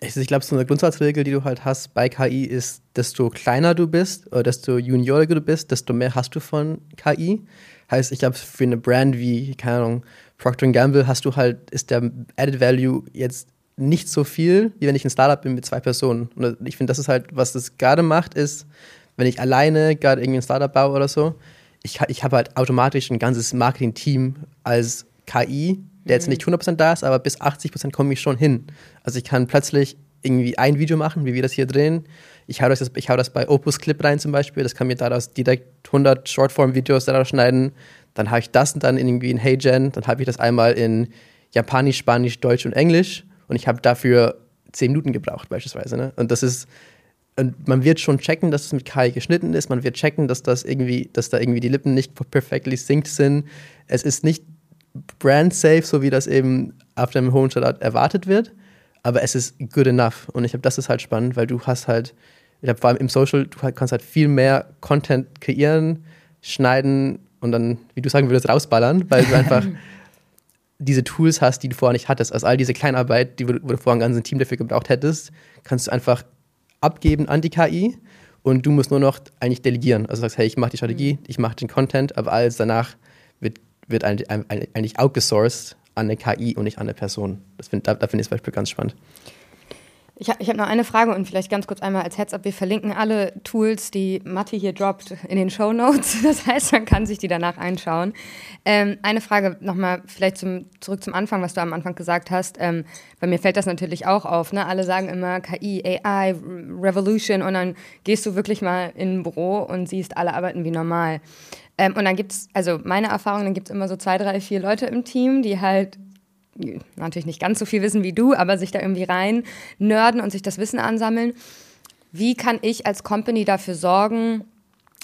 Ich glaube, so eine Grundsatzregel, die du halt hast bei KI, ist, desto kleiner du bist oder desto junioriger du bist, desto mehr hast du von KI. Heißt, ich glaube, für eine Brand wie, keine Ahnung, Procter Gamble hast du halt, ist der Added Value jetzt nicht so viel, wie wenn ich ein Startup bin mit zwei Personen. Und ich finde, das ist halt, was das gerade macht, ist, wenn ich alleine gerade irgendwie ein Startup baue oder so, ich, ich habe halt automatisch ein ganzes Marketing-Team als KI, der jetzt mhm. nicht 100% da ist, aber bis 80% komme ich schon hin. Also ich kann plötzlich irgendwie ein Video machen, wie wir das hier drehen. Ich hau das, ich hau das bei Opus Clip rein zum Beispiel. Das kann mir daraus direkt 100 Shortform-Videos daraus schneiden. Dann habe ich das und dann irgendwie in HeyGen. Dann habe ich das einmal in Japanisch, Spanisch, Deutsch und Englisch. Und ich habe dafür 10 Minuten gebraucht beispielsweise. Ne? Und das ist und man wird schon checken, dass es mit KI geschnitten ist. Man wird checken, dass das irgendwie, dass da irgendwie die Lippen nicht perfectly synced sind. Es ist nicht brand safe, so wie das eben auf dem hohen Standard erwartet wird. Aber es ist good enough. Und ich glaube, das ist halt spannend, weil du hast halt, ich glaube, vor allem im Social, du kannst halt viel mehr Content kreieren, schneiden und dann, wie du sagen würdest, rausballern, weil du einfach diese Tools hast, die du vorher nicht hattest. Also all diese Kleinarbeit, die, wo du vorher ein ganzes Team dafür gebraucht hättest, kannst du einfach abgeben an die KI und du musst nur noch eigentlich delegieren. Also sagst, hey, ich mache die Strategie, mhm. ich mache den Content, aber alles danach wird, wird eigentlich outgesourced an eine KI und nicht an eine Person. Das find, da, da finde ich zum Beispiel ganz spannend. Ich, ich habe noch eine Frage und vielleicht ganz kurz einmal als Heads-up. Wir verlinken alle Tools, die Matti hier droppt, in den Show Notes. Das heißt, man kann sich die danach einschauen. Ähm, eine Frage nochmal vielleicht zum, zurück zum Anfang, was du am Anfang gesagt hast. Ähm, bei mir fällt das natürlich auch auf. Ne? Alle sagen immer KI, AI, Revolution und dann gehst du wirklich mal in ein Büro und siehst, alle arbeiten wie normal. Ähm, und dann gibt es, also meine Erfahrung, dann gibt es immer so zwei, drei, vier Leute im Team, die halt natürlich nicht ganz so viel wissen wie du, aber sich da irgendwie rein nörden und sich das Wissen ansammeln. Wie kann ich als Company dafür sorgen,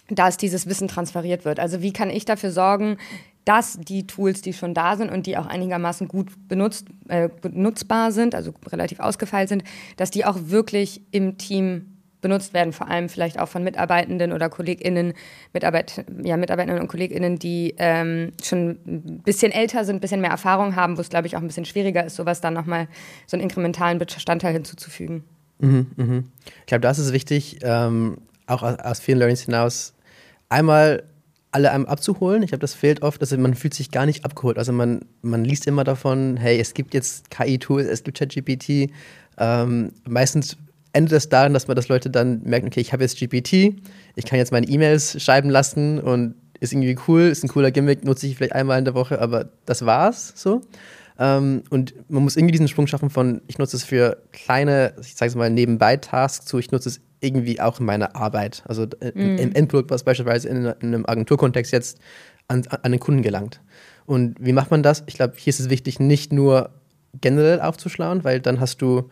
dass dieses Wissen transferiert wird? Also wie kann ich dafür sorgen, dass die Tools, die schon da sind und die auch einigermaßen gut benutzt, äh, benutzbar sind, also relativ ausgefeilt sind, dass die auch wirklich im Team benutzt werden, vor allem vielleicht auch von Mitarbeitenden oder KollegInnen, Mitarbeit, ja, Mitarbeitenden und KollegInnen, die ähm, schon ein bisschen älter sind, ein bisschen mehr Erfahrung haben, wo es, glaube ich, auch ein bisschen schwieriger ist, sowas dann nochmal so einen inkrementalen Bestandteil hinzuzufügen. Mhm, mh. Ich glaube, das ist wichtig, ähm, auch aus, aus vielen Learnings hinaus, einmal alle einem abzuholen. Ich glaube, das fehlt oft. Also man fühlt sich gar nicht abgeholt. Also man, man liest immer davon, hey, es gibt jetzt KI-Tools, es gibt ChatGPT. Ähm, meistens endet es darin, dass man das Leute dann merken, okay, ich habe jetzt GPT, ich kann jetzt meine E-Mails schreiben lassen und ist irgendwie cool, ist ein cooler Gimmick, nutze ich vielleicht einmal in der Woche, aber das war's so. Ähm, und man muss irgendwie diesen Sprung schaffen von, ich nutze es für kleine, ich sage es mal, Nebenbei-Tasks zu, ich nutze es irgendwie auch in meiner Arbeit. Also äh, mm. im Endprodukt, was beispielsweise in, in einem Agenturkontext jetzt an, an den Kunden gelangt. Und wie macht man das? Ich glaube, hier ist es wichtig, nicht nur generell aufzuschlauen, weil dann hast du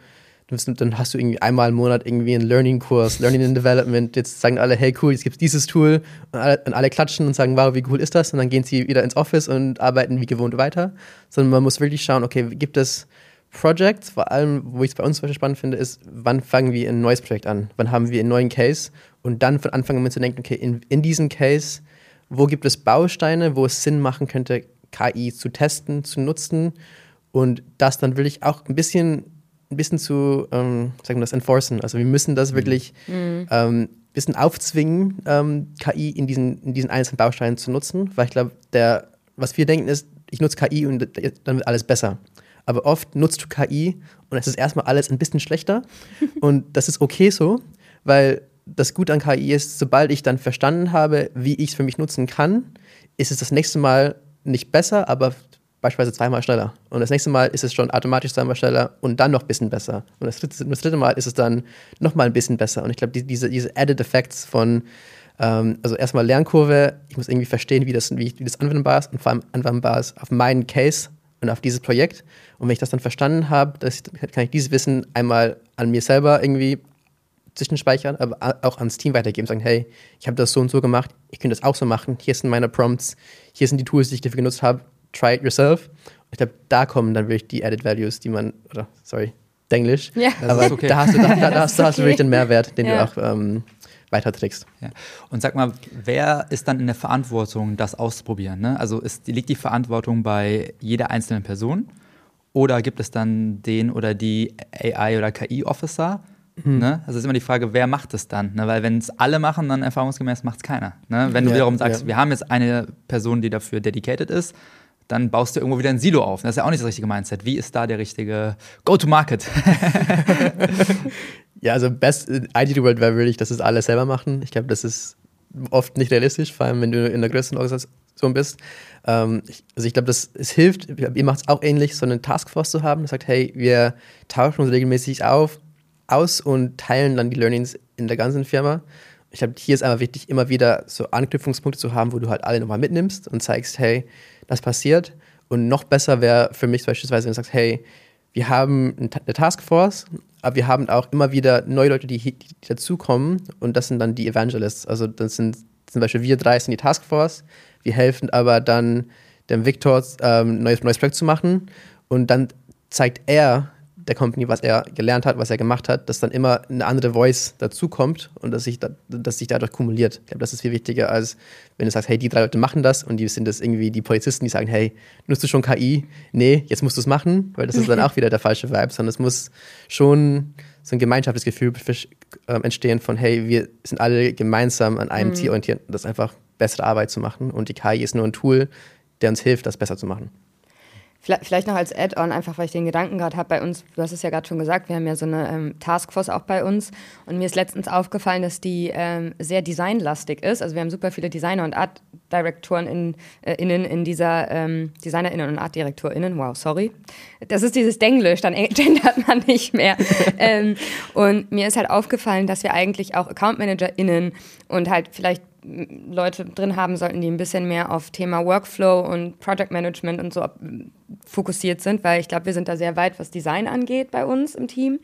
dann hast du irgendwie einmal im Monat irgendwie einen Learning-Kurs, Learning and Development. Jetzt sagen alle, hey cool, jetzt gibt es dieses Tool. Und alle, und alle, klatschen und sagen, wow, wie cool ist das? Und dann gehen sie wieder ins Office und arbeiten wie gewohnt weiter. Sondern man muss wirklich schauen, okay, gibt es Projects, vor allem, wo ich es bei uns zum Beispiel spannend finde, ist, wann fangen wir ein neues Projekt an? Wann haben wir einen neuen Case? Und dann von Anfang an zu denken, okay, in, in diesem Case, wo gibt es Bausteine, wo es Sinn machen könnte, KI zu testen, zu nutzen? Und das dann will ich auch ein bisschen ein bisschen zu, ähm, sagen wir das, enforcen. Also wir müssen das mhm. wirklich mhm. ähm, ein bisschen aufzwingen, ähm, KI in diesen, in diesen einzelnen Bausteinen zu nutzen, weil ich glaube, der, was wir denken ist, ich nutze KI und dann wird alles besser. Aber oft nutzt du KI und es ist erstmal alles ein bisschen schlechter und das ist okay so, weil das Gute an KI ist, sobald ich dann verstanden habe, wie ich es für mich nutzen kann, ist es das nächste Mal nicht besser, aber beispielsweise zweimal schneller. Und das nächste Mal ist es schon automatisch zweimal schneller und dann noch ein bisschen besser. Und das dritte, das dritte Mal ist es dann noch mal ein bisschen besser. Und ich glaube, die, diese, diese Added Effects von Ähm, also erstmal Lernkurve, ich muss irgendwie verstehen, wie das, wie, wie das anwendbar ist und vor allem anwendbar ist auf meinen Case und auf dieses Projekt. Und wenn ich das dann verstanden habe, kann ich dieses Wissen einmal an mir selber irgendwie zwischenspeichern, aber auch ans Team weitergeben, sagen, hey, ich habe das so und so gemacht, ich könnte das auch so machen, hier sind meine Prompts, hier sind die Tools, die ich dafür genutzt habe, try it yourself. Und ich glaube, da kommen dann wirklich die Added Values, die man, oder sorry, Englisch, ja. aber okay. da hast du, da, da, da hast, da hast du wirklich den Mehrwert, den ja. du auch ähm, weiterträgst. Ja. Und sag mal, wer ist dann in der Verantwortung, das auszuprobieren? Ne? Also ist, liegt die Verantwortung bei jeder einzelnen Person? Oder gibt es dann den oder die AI- oder KI-Officer? Mhm. Ne? Also ist immer die Frage, wer macht es dann? Ne? Weil wenn es alle machen, dann erfahrungsgemäß macht es keiner. Ne? Wenn du ja, wiederum sagst, ja. wir haben jetzt eine Person, die dafür dedicated ist, dann baust du irgendwo wieder ein Silo auf. Das ist ja auch nicht das richtige Mindset. Wie ist da der richtige Go-to-Market? ja, also best Ideal World wäre wirklich, dass es alle selber machen. Ich glaube, das ist oft nicht realistisch, vor allem wenn du in der größten Organisation bist. Ähm, ich, also ich glaube, es hilft, ihr macht es auch ähnlich, so eine Taskforce zu haben, das sagt, hey, wir tauschen uns regelmäßig auf, aus und teilen dann die Learnings in der ganzen Firma. Ich glaube, hier ist einfach wichtig, immer wieder so Anknüpfungspunkte zu haben, wo du halt alle nochmal mitnimmst und zeigst, hey, das passiert. Und noch besser wäre für mich beispielsweise, wenn du sagst, hey, wir haben eine Taskforce, aber wir haben auch immer wieder neue Leute, die, die dazukommen und das sind dann die Evangelists. Also das sind zum Beispiel wir drei sind die Taskforce, wir helfen aber dann dem Victor ähm, neues, neues Projekt zu machen und dann zeigt er der Company, was er gelernt hat, was er gemacht hat, dass dann immer eine andere Voice dazukommt und dass sich, da, dass sich dadurch kumuliert. Ich glaube, das ist viel wichtiger, als wenn du sagst, hey, die drei Leute machen das und die sind das irgendwie die Polizisten, die sagen, hey, nutzt du schon KI? Nee, jetzt musst du es machen, weil das ist dann auch wieder der falsche Vibe, sondern es muss schon so ein gemeinschaftliches Gefühl ähm, entstehen von, hey, wir sind alle gemeinsam an einem mhm. Ziel orientiert, das einfach bessere Arbeit zu machen und die KI ist nur ein Tool, der uns hilft, das besser zu machen. Vielleicht noch als Add-on, einfach weil ich den Gedanken gerade habe bei uns, du hast es ja gerade schon gesagt, wir haben ja so eine ähm, Taskforce auch bei uns und mir ist letztens aufgefallen, dass die ähm, sehr designlastig ist. Also wir haben super viele Designer und Art-Direktoren in, äh, innen in dieser, ähm, DesignerInnen und Art-DirektorInnen, wow, sorry. Das ist dieses Denglisch, dann gendert man nicht mehr. ähm, und mir ist halt aufgefallen, dass wir eigentlich auch Account-ManagerInnen und halt vielleicht Leute drin haben sollten, die ein bisschen mehr auf Thema Workflow und Project Management und so fokussiert sind, weil ich glaube, wir sind da sehr weit, was Design angeht bei uns im Team.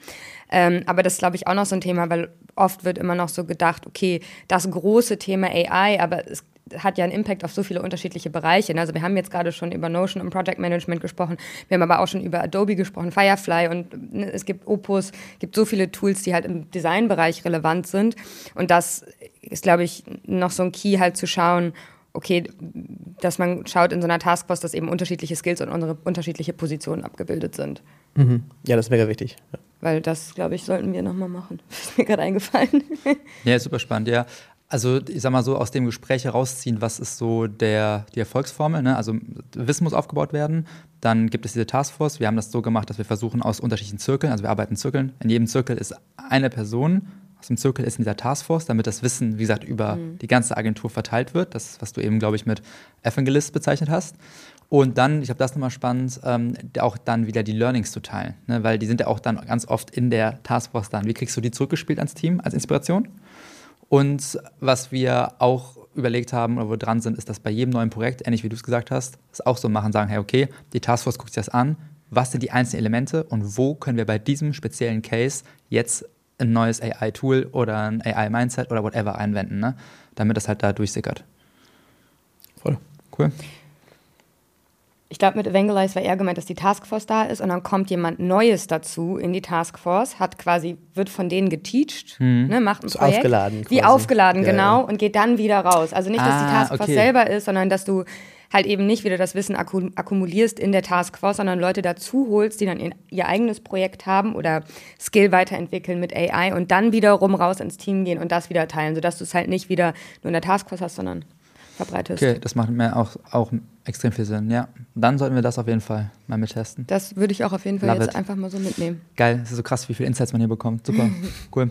Ähm, aber das ist, glaube ich, auch noch so ein Thema, weil oft wird immer noch so gedacht, okay, das große Thema AI, aber es hat ja einen Impact auf so viele unterschiedliche Bereiche. Ne? Also wir haben jetzt gerade schon über Notion und Project Management gesprochen, wir haben aber auch schon über Adobe gesprochen, Firefly und ne, es gibt Opus, gibt so viele Tools, die halt im Designbereich relevant sind. Und das ist, glaube ich, noch so ein Key halt zu schauen, okay, dass man schaut in so einer Taskforce, dass eben unterschiedliche Skills und unsere unterschiedliche Positionen abgebildet sind. Mhm. Ja, das ist mega wichtig. Ja. Weil das, glaube ich, sollten wir nochmal machen. Das ist mir gerade eingefallen. Ja, super spannend, ja. Also ich sag mal so, aus dem Gespräch herausziehen, was ist so der, die Erfolgsformel? Ne? Also Wissen muss aufgebaut werden. Dann gibt es diese Taskforce. Wir haben das so gemacht, dass wir versuchen aus unterschiedlichen Zirkeln, also wir arbeiten in Zirkeln. In jedem Zirkel ist eine Person aus dem Zirkel ist in dieser Taskforce, damit das Wissen, wie gesagt, über mhm. die ganze Agentur verteilt wird. Das ist, was du eben, glaube ich, mit Evangelist bezeichnet hast. Und dann, ich habe das nochmal spannend, ähm, auch dann wieder die Learnings zu teilen. Ne? Weil die sind ja auch dann ganz oft in der Taskforce dann. Wie kriegst du die zurückgespielt ans Team als Inspiration? Und was wir auch überlegt haben oder wo wir dran sind, ist, dass bei jedem neuen Projekt, ähnlich wie du es gesagt hast, es auch so machen, sagen, hey, okay, die Taskforce guckt sich das an, was sind die einzelnen Elemente und wo können wir bei diesem speziellen Case jetzt ein neues AI-Tool oder ein AI-Mindset oder whatever einwenden, ne? damit das halt da durchsickert. Voll. Cool. Ich glaube, mit Evangelize war eher gemeint, dass die Taskforce da ist und dann kommt jemand Neues dazu in die Taskforce, hat quasi, wird von denen geteacht, mhm. ne, macht ein so Projekt. aufgeladen. Wie aufgeladen, ja, genau, ja. und geht dann wieder raus. Also nicht, dass ah, die Taskforce okay. selber ist, sondern dass du halt eben nicht wieder das Wissen akkumulierst in der Taskforce, sondern Leute dazu holst, die dann ihr eigenes Projekt haben oder Skill weiterentwickeln mit AI und dann wiederum raus ins Team gehen und das wieder teilen, sodass du es halt nicht wieder nur in der Taskforce hast, sondern verbreitest. Okay, das macht mir auch, auch extrem viel Sinn, ja. Dann sollten wir das auf jeden Fall mal mittesten. Das würde ich auch auf jeden Fall Love jetzt it. einfach mal so mitnehmen. Geil, das ist so krass, wie viele Insights man hier bekommt. Super, cool.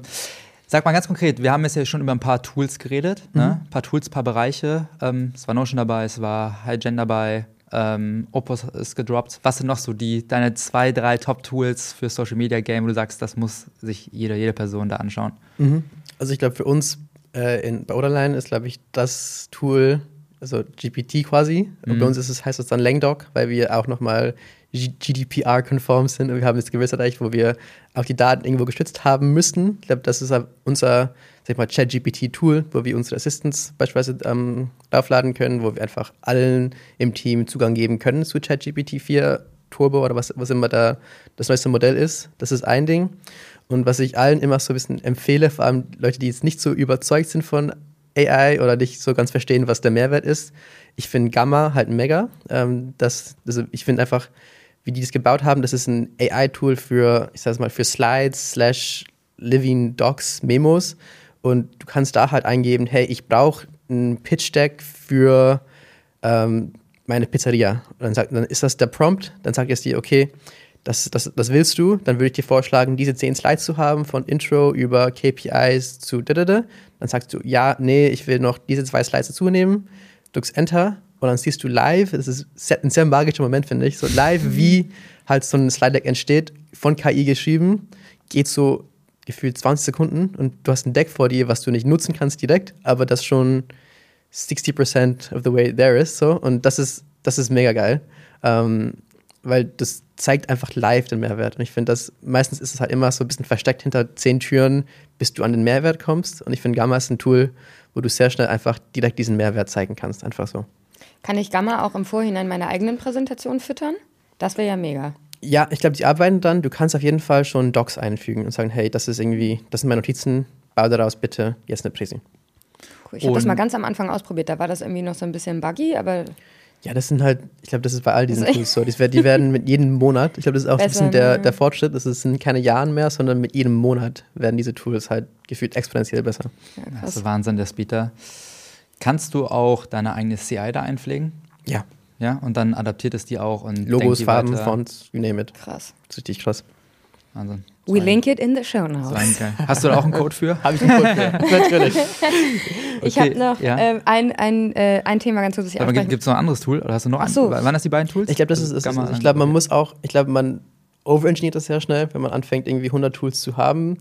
Sag mal ganz konkret, wir haben jetzt ja schon über ein paar Tools geredet, ne? mhm. ne? ein paar Tools, ein paar Bereiche. Ähm, es war Notion dabei, es war HiGen dabei, ähm, Opus ist gedroppt. Was sind noch so die, deine zwei, drei Top-Tools für Social Media Game, wo du sagst, das muss sich jede, jede Person da anschauen? Mhm. Also ich glaube, für uns Äh, in, bei Orderline ist, glaube ich, das Tool, also GPT quasi. Und bei uns ist es, heißt es dann Langdoc, weil wir auch nochmal GDPR-konform sind und wir haben jetzt Gewissheit wo wir auch die Daten irgendwo geschützt haben müssten. Ich glaube, das ist unser, sag ich mal, Chat-GPT-Tool, wo wir unsere Assistants beispielsweise ähm, aufladen können, wo wir einfach allen im Team Zugang geben können zu ChatGPT 4 Turbo oder was, was immer da das neueste Modell ist. Das ist ein Ding. Und was ich allen immer so ein bisschen empfehle, vor allem Leute, die jetzt nicht so überzeugt sind von AI oder nicht so ganz verstehen, was der Mehrwert ist, ich finde Gamma halt mega. Ähm, das, also ich finde einfach, wie die das gebaut haben, das ist ein AI-Tool für, ich sag mal, für Slides slash Living Docs Memos. Und du kannst da halt eingeben, hey, ich brauche ein Pitch-Deck für ähm, meine Pizzeria. Und dann, sagt, dann ist das der Prompt, dann sagt es dir, okay, das, das, das willst du, dann würde ich dir vorschlagen, diese zehn Slides zu haben, von Intro über KPIs zu dadada. Dann sagst du, ja, nee, ich will noch diese zwei Slides dazu nehmen, drückst Enter und dann siehst du live, das ist ein sehr magischer Moment, finde ich, so live, mhm. wie halt so ein Slide Deck entsteht, von KI geschrieben, geht so gefühlt 20 Sekunden und du hast ein Deck vor dir, was du nicht nutzen kannst direkt, aber das schon 60% of the way there is, so. Und das ist, das ist mega geil. Ähm, weil das zeigt einfach live den Mehrwert. Und ich finde, das meistens ist es halt immer so ein bisschen versteckt hinter zehn Türen, bis du an den Mehrwert kommst. Und ich finde, Gamma ist ein Tool, wo du sehr schnell einfach direkt diesen Mehrwert zeigen kannst. Einfach so. Kann ich Gamma auch im Vorhinein meine eigenen Präsentationen füttern? Das wäre ja mega. Ja, ich glaube, die arbeiten dann. Du kannst auf jeden Fall schon Docs einfügen und sagen, hey, das ist irgendwie, das sind meine Notizen, bau daraus bitte jetzt eine Präsi. Cool. Ich habe das mal ganz am Anfang ausprobiert. Da war das irgendwie noch so ein bisschen buggy, aber ja, das sind halt, ich glaube, das ist bei all diesen Tools so. Die, die werden mit jedem Monat, ich glaube, das ist auch Besser, ein bisschen der, der Fortschritt, das sind keine Jahren mehr, sondern mit jedem Monat werden diese Tools halt gefühlt exponentiell besser. Ja, das ist Wahnsinn, der Speeder. Kannst du auch deine eigene CI da einpflegen? Ja. Ja, und dann adaptiert es die auch und Logos, Farben, weiter. Fonts, you name it. Krass. Das ist richtig krass. Wahnsinn. We link it in the show notes. Hast du da auch einen Code für? habe ich einen Code für, natürlich. Ich habe noch ja. äh, ein, ein, äh, ein Thema ganz kurz. Gibt es noch ein anderes Tool? Oder hast du noch Ach so. Ein, waren das die beiden Tools? Ich glaube, das ist, ist, ist ich glaube, man muss auch, ich glaube, man overengineert das sehr schnell, wenn man anfängt, irgendwie 100 Tools zu haben.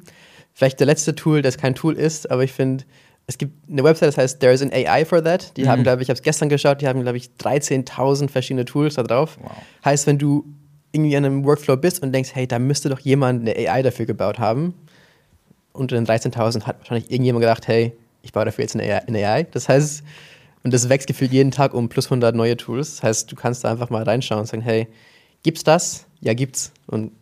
Vielleicht der letzte Tool, das kein Tool ist, aber ich finde, es gibt eine Website, das heißt There is an AI for that. Die mhm. haben, glaube ich, ich habe es gestern geschaut, die haben, glaube ich, 13.000 verschiedene Tools da drauf. Wow. Heißt, wenn du irgendwie an einem Workflow bist und denkst, hey, da müsste doch jemand eine AI dafür gebaut haben. Unter den 13.000 hat wahrscheinlich irgendjemand gedacht, hey, ich baue dafür jetzt eine AI. Das heißt, und das wächst gefühlt jeden Tag um plus 100 neue Tools. Das heißt, du kannst da einfach mal reinschauen und sagen, hey, gibt's das? Ja, gibt's. Und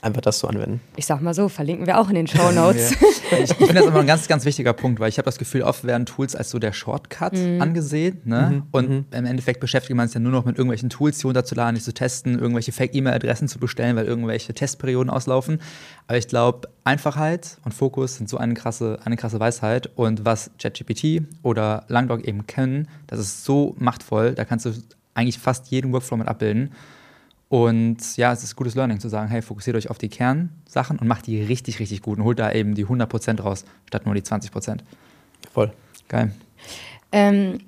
einfach das so anwenden. Ich sag mal so, verlinken wir auch in den Show Notes. ja. Ich, ich finde das immer ein ganz, ganz wichtiger Punkt, weil ich habe das Gefühl, oft werden Tools als so der Shortcut mhm. angesehen. Ne? Mhm. Und mhm. im Endeffekt beschäftigt man sich ja nur noch mit irgendwelchen Tools, die runterzuladen, die zu testen, irgendwelche Fake-E-Mail-Adressen zu bestellen, weil irgendwelche Testperioden auslaufen. Aber ich glaube, Einfachheit und Fokus sind so eine krasse, eine krasse Weisheit. Und was ChatGPT oder Langdog eben können, das ist so machtvoll, da kannst du eigentlich fast jeden Workflow mit abbilden. Und ja, es ist gutes Learning zu sagen, hey, fokussiert euch auf die Kernsachen und macht die richtig, richtig gut und holt da eben die 100% raus, statt nur die 20%. Voll. Geil. Ähm,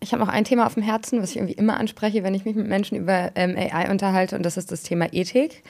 ich habe noch ein Thema auf dem Herzen, was ich irgendwie immer anspreche, wenn ich mich mit Menschen über ähm, AI unterhalte, und das ist das Thema Ethik.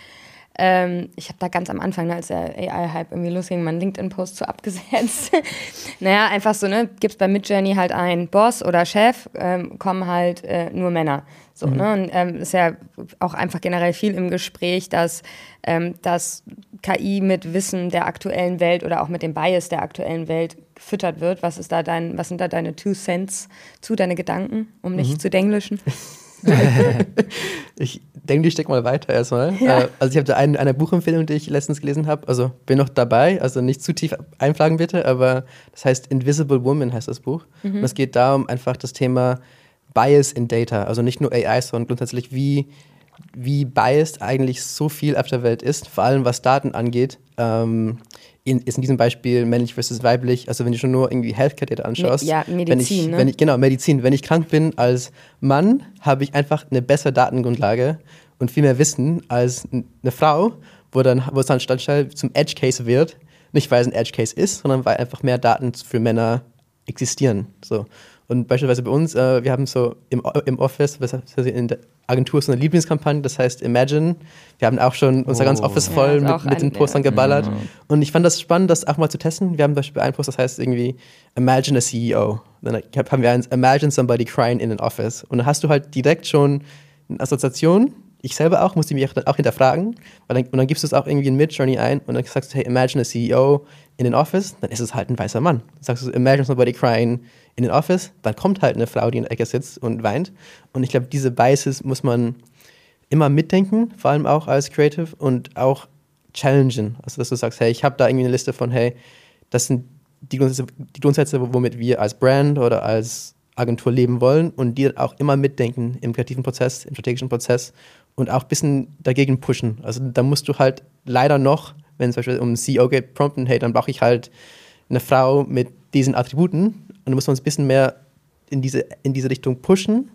Ähm, ich habe da ganz am Anfang, ne, als der AI-Hype irgendwie losging, meinen LinkedIn-Post so abgesetzt. naja, einfach so, ne, gibt's bei Midjourney halt ein Boss oder Chef, ähm, kommen halt äh, nur Männer. So, mhm. ne? Und ähm, ist ja auch einfach generell viel im Gespräch, dass, ähm, dass KI mit Wissen der aktuellen Welt oder auch mit dem Bias der aktuellen Welt gefüttert wird. Was ist da dein, was sind da deine Two Cents zu, deine Gedanken, um nicht mhm. zu denglischen? ich denke, ich stecke mal weiter erstmal. Ja. Äh, also ich habe da ein, eine Buchempfehlung, die ich letztens gelesen habe. Also bin noch dabei, also nicht zu tief einflagen bitte, aber das heißt Invisible Woman heißt das Buch. Mhm. Und es geht darum, einfach das Thema Bias in Data, also nicht nur AI, sondern grundsätzlich, wie, wie biased eigentlich so viel auf der Welt ist, vor allem was Daten angeht. Ähm, in, ist in diesem Beispiel männlich versus weiblich, also wenn du schon nur irgendwie Healthcare-Data anschaust. Ja, Medizin, wenn ich, ne? wenn ich, Genau, Medizin. Wenn ich krank bin als Mann, habe ich einfach eine bessere Datengrundlage und viel mehr Wissen als eine Frau, wo, dann, wo es dann statt zum Edge-Case wird. Nicht, weil es ein Edge-Case ist, sondern weil einfach mehr Daten für Männer existieren. So. Und beispielsweise bei uns, äh, wir haben so im, im Office, heißt in der Agentur so eine Lieblingskampagne, das heißt Imagine. Wir haben auch schon unser Oh. ganz Office Ja, voll ist mit, mit den Postern ja. geballert. Mhm. Und ich fand das spannend, das auch mal zu testen. Wir haben zum Beispiel einen Post, das heißt irgendwie Imagine a CEO. Dann haben wir eins Imagine somebody crying in an office. Und dann hast du halt direkt schon eine Assoziation. Ich selber auch, musste mich auch, hinterfragen. Weil dann, und dann gibst du es auch irgendwie in Midjourney ein und dann sagst du, hey, imagine a CEO in an office, dann ist es halt ein weißer Mann. Dann sagst du, imagine somebody crying in an office, dann kommt halt eine Frau, die in der Ecke sitzt und weint. Und ich glaube, diese Biases muss man immer mitdenken, vor allem auch als Creative und auch challengen. Also, dass du sagst, hey, ich habe da irgendwie eine Liste von, hey, das sind die Grundsätze, die Grundsätze, womit wir als Brand oder als Agentur leben wollen und die auch immer mitdenken im kreativen Prozess, im strategischen Prozess und auch ein bisschen dagegen pushen. Also da musst du halt leider noch, wenn es zum Beispiel um CEO geht, prompten, hey, dann brauche ich halt eine Frau mit diesen Attributen und dann muss man es ein bisschen mehr in diese, in diese Richtung pushen.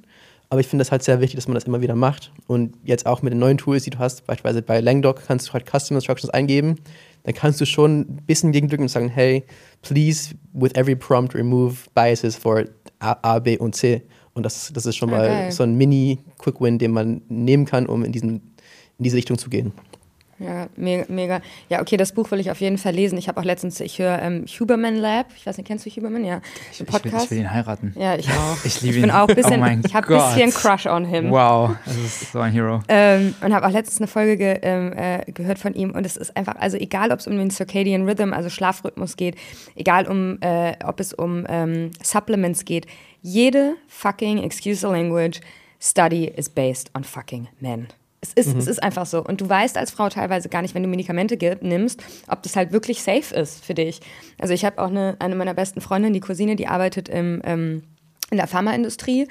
Aber ich finde das halt sehr wichtig, dass man das immer wieder macht. Und jetzt auch mit den neuen Tools, die du hast, beispielsweise bei Langdoc kannst du halt Custom Instructions eingeben. Dann kannst du schon ein bisschen gegendrücken und sagen, hey, please with every prompt remove biases for A, A B und C. Und das, das ist schon Ah, mal geil. so ein Mini-Quick-Win, den man nehmen kann, um in, diesen, in diese Richtung zu gehen. Ja, mega, mega. Ja, okay, das Buch will ich auf jeden Fall lesen. Ich habe auch letztens, ich höre ähm, Huberman Lab. Ich weiß nicht, kennst du Huberman? Ja. Ich, Ein ich, will, Podcast. ich will ihn heiraten. ja, ich auch. Ich liebe Ich bin ihn. auch ein bisschen, Oh mein ich habe ein bisschen Crush on him. Wow, das ist so ein Hero. Ähm, und habe auch letztens eine Folge ge, ähm, äh, gehört von ihm und es ist einfach, also egal, ob es um den Circadian Rhythm, also Schlafrhythmus geht, egal um, äh, ob es um ähm, Supplements geht, jede fucking, excuse the language, study is based on fucking men. Es ist, es ist einfach so. Und du weißt als Frau teilweise gar nicht, wenn du Medikamente nimmst, ob das halt wirklich safe ist für dich. Also ich habe auch eine, eine meiner besten Freundinnen, die Cousine, die arbeitet im, ähm, in der Pharmaindustrie.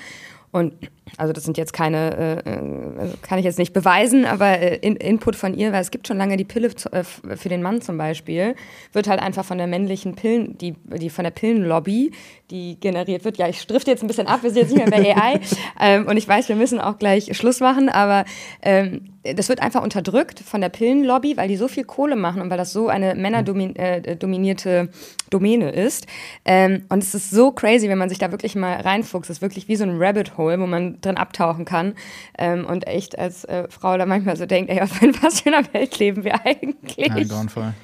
Und also das sind jetzt keine, äh, äh, also kann ich jetzt nicht beweisen, aber äh, in, Input von ihr, weil es gibt schon lange die Pille zu, äh, für den Mann zum Beispiel, wird halt einfach von der männlichen Pillen, die, die von der Pillenlobby, die generiert wird. Ja, ich strifte jetzt ein bisschen ab, wir sind jetzt nicht mehr bei AI. ähm, und ich weiß, wir müssen auch gleich Schluss machen, aber ähm, das wird einfach unterdrückt von der Pillenlobby, weil die so viel Kohle machen und weil das so eine männerdominierte Domäne ist. Ähm, und es ist so crazy, wenn man sich da wirklich mal reinfuchst. Es ist wirklich wie so ein Rabbit Hole, wo man drin abtauchen kann. Ähm, und echt als äh, Frau da manchmal so denkt, ey, auf was für einer Welt leben wir eigentlich? Echt grauenvoll.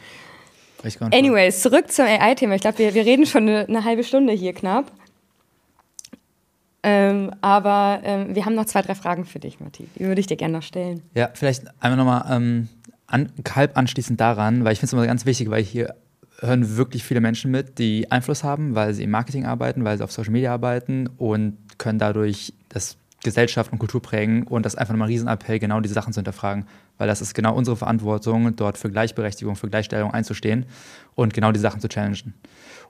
Anyways, zurück zum AI-Thema. Ich glaube, wir, wir reden schon eine, eine halbe Stunde hier knapp. Ähm, aber ähm, wir haben noch zwei, drei Fragen für dich, Matti. Die würde ich dir gerne noch stellen. Ja, vielleicht einmal nochmal ähm, an, halb anschließend daran, weil ich finde es immer ganz wichtig, weil hier hören wirklich viele Menschen mit, die Einfluss haben, weil sie im Marketing arbeiten, weil sie auf Social Media arbeiten und können dadurch das Gesellschaft und Kultur prägen und das ist einfach nochmal ein Riesenappell, genau diese Sachen zu hinterfragen, weil das ist genau unsere Verantwortung, dort für Gleichberechtigung, für Gleichstellung einzustehen und genau die Sachen zu challengen.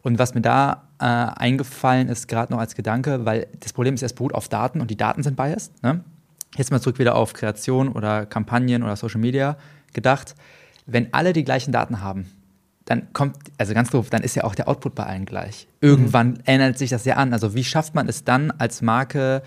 Und was mir da äh, eingefallen ist, gerade noch als Gedanke, weil das Problem ist, es beruht auf Daten und die Daten sind biased. Ne? Jetzt mal zurück wieder auf Kreation oder Kampagnen oder Social Media gedacht. Wenn alle die gleichen Daten haben, dann kommt, also ganz doof, dann ist ja auch der Output bei allen gleich. Irgendwann ändert sich das ja an. Also wie schafft man es dann als Marke,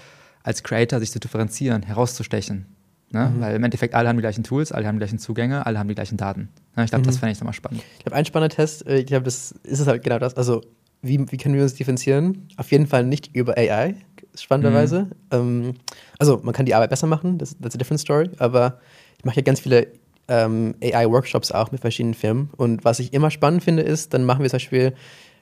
als Creator sich zu differenzieren, herauszustechen? Ne? Weil im Endeffekt alle haben die gleichen Tools, alle haben die gleichen Zugänge, alle haben die gleichen Daten. Ne? Ich glaube, das fände ich nochmal spannend. Ich glaube, ein spannender Test, äh, ich glaube, das ist es halt genau das. Also, wie, wie können wir uns differenzieren? Auf jeden Fall nicht über AI, spannenderweise. Ähm, also, man kann die Arbeit besser machen, das, that's a different story, aber ich mache ja ganz viele ähm, AI-Workshops auch mit verschiedenen Firmen. Und was ich immer spannend finde, ist, dann machen wir zum Beispiel,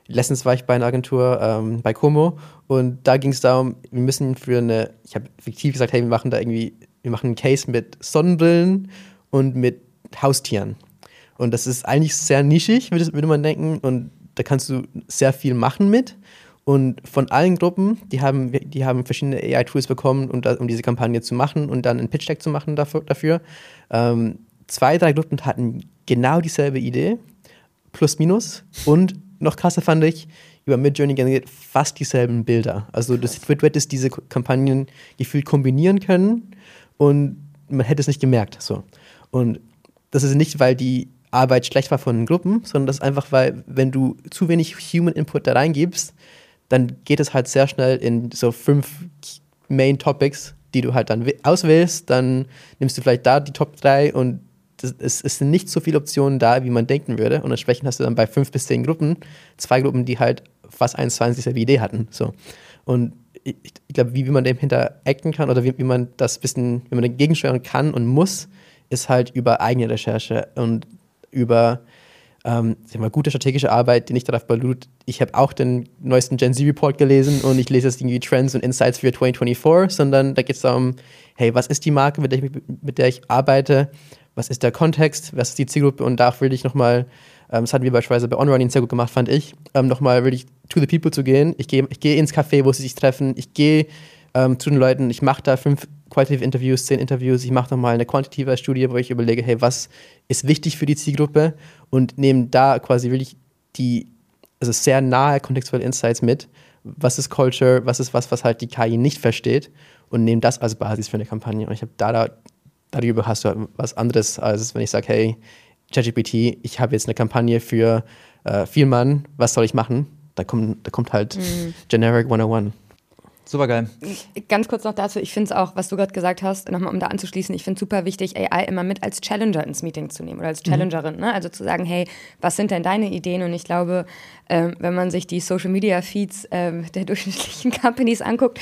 letztens war ich bei einer Agentur ähm, bei Como und da ging es darum, wir müssen für eine, ich habe fiktiv gesagt, hey, wir machen da irgendwie, wir machen einen Case mit Sonnenbrillen und mit Haustieren. Und das ist eigentlich sehr nischig, würde, man denken. Und da kannst du sehr viel machen mit. Und von allen Gruppen, die haben, die haben verschiedene AI-Tools bekommen, um, um diese Kampagne zu machen und dann einen Pitch-Deck zu machen dafür. dafür. Ähm, zwei, drei Gruppen hatten genau dieselbe Idee, plus minus. Und noch krasser fand ich, über Midjourney generiert fast dieselben Bilder. Also das wird, wird es diese Kampagnen gefühlt kombinieren können und man hätte es nicht gemerkt. So. Und das ist nicht, weil die Arbeit schlecht war von den Gruppen, sondern das ist einfach, weil, wenn du zu wenig Human Input da reingibst, dann geht es halt sehr schnell in so fünf Main Topics, die du halt dann auswählst. Dann nimmst du vielleicht da die Top 3 und es, es sind nicht so viele Optionen da, wie man denken würde. Und entsprechend hast du dann bei fünf bis zehn Gruppen zwei Gruppen, die halt fast eins zu eins dieselbe Idee hatten. So. Und ich, ich glaube, wie, wie man dem hinteracten kann oder wie, wie man das bisschen, wie man dagegen kann und muss, ist halt über eigene Recherche und über ähm, mal, gute strategische Arbeit, die nicht darauf beruht. Ich habe auch den neuesten Gen Z Report gelesen und ich lese jetzt irgendwie Trends und Insights für 2024, sondern da geht es darum, hey, was ist die Marke, mit der, ich, mit der ich arbeite? Was ist der Kontext? Was ist die Zielgruppe? Und da will ich nochmal, ähm, das hatten wir beispielsweise bei OnRunning sehr gut gemacht, fand ich, ähm, nochmal wirklich to the people zu gehen. Ich gehe ich geh ins Café, wo sie sich treffen. Ich gehe ähm, zu den Leuten, ich mache da fünf Qualitative Interviews, zehn Interviews, ich mache nochmal eine quantitative Studie, wo ich überlege, hey, was ist wichtig für die Zielgruppe und nehme da quasi wirklich die, also sehr nahe kontextuelle Insights mit. Was ist Culture, was ist was, was halt die KI nicht versteht und nehme das als Basis für eine Kampagne. Und ich habe da, da, darüber hast du was anderes, als wenn ich sage, hey, ChatGPT, ich habe jetzt eine Kampagne für äh, viel Mann, was soll ich machen? Da kommt, da kommt halt mhm. Generic 101. Super geil. Ganz kurz noch dazu, ich finde es auch, was du gerade gesagt hast, nochmal um da anzuschließen, ich finde es super wichtig, AI immer mit als Challenger ins Meeting zu nehmen oder als mhm. Challengerin. Mhm. Ne? Also zu sagen, hey, was sind denn deine Ideen? Und ich glaube, ähm, wenn man sich die Social Media Feeds ähm, der durchschnittlichen Companies anguckt,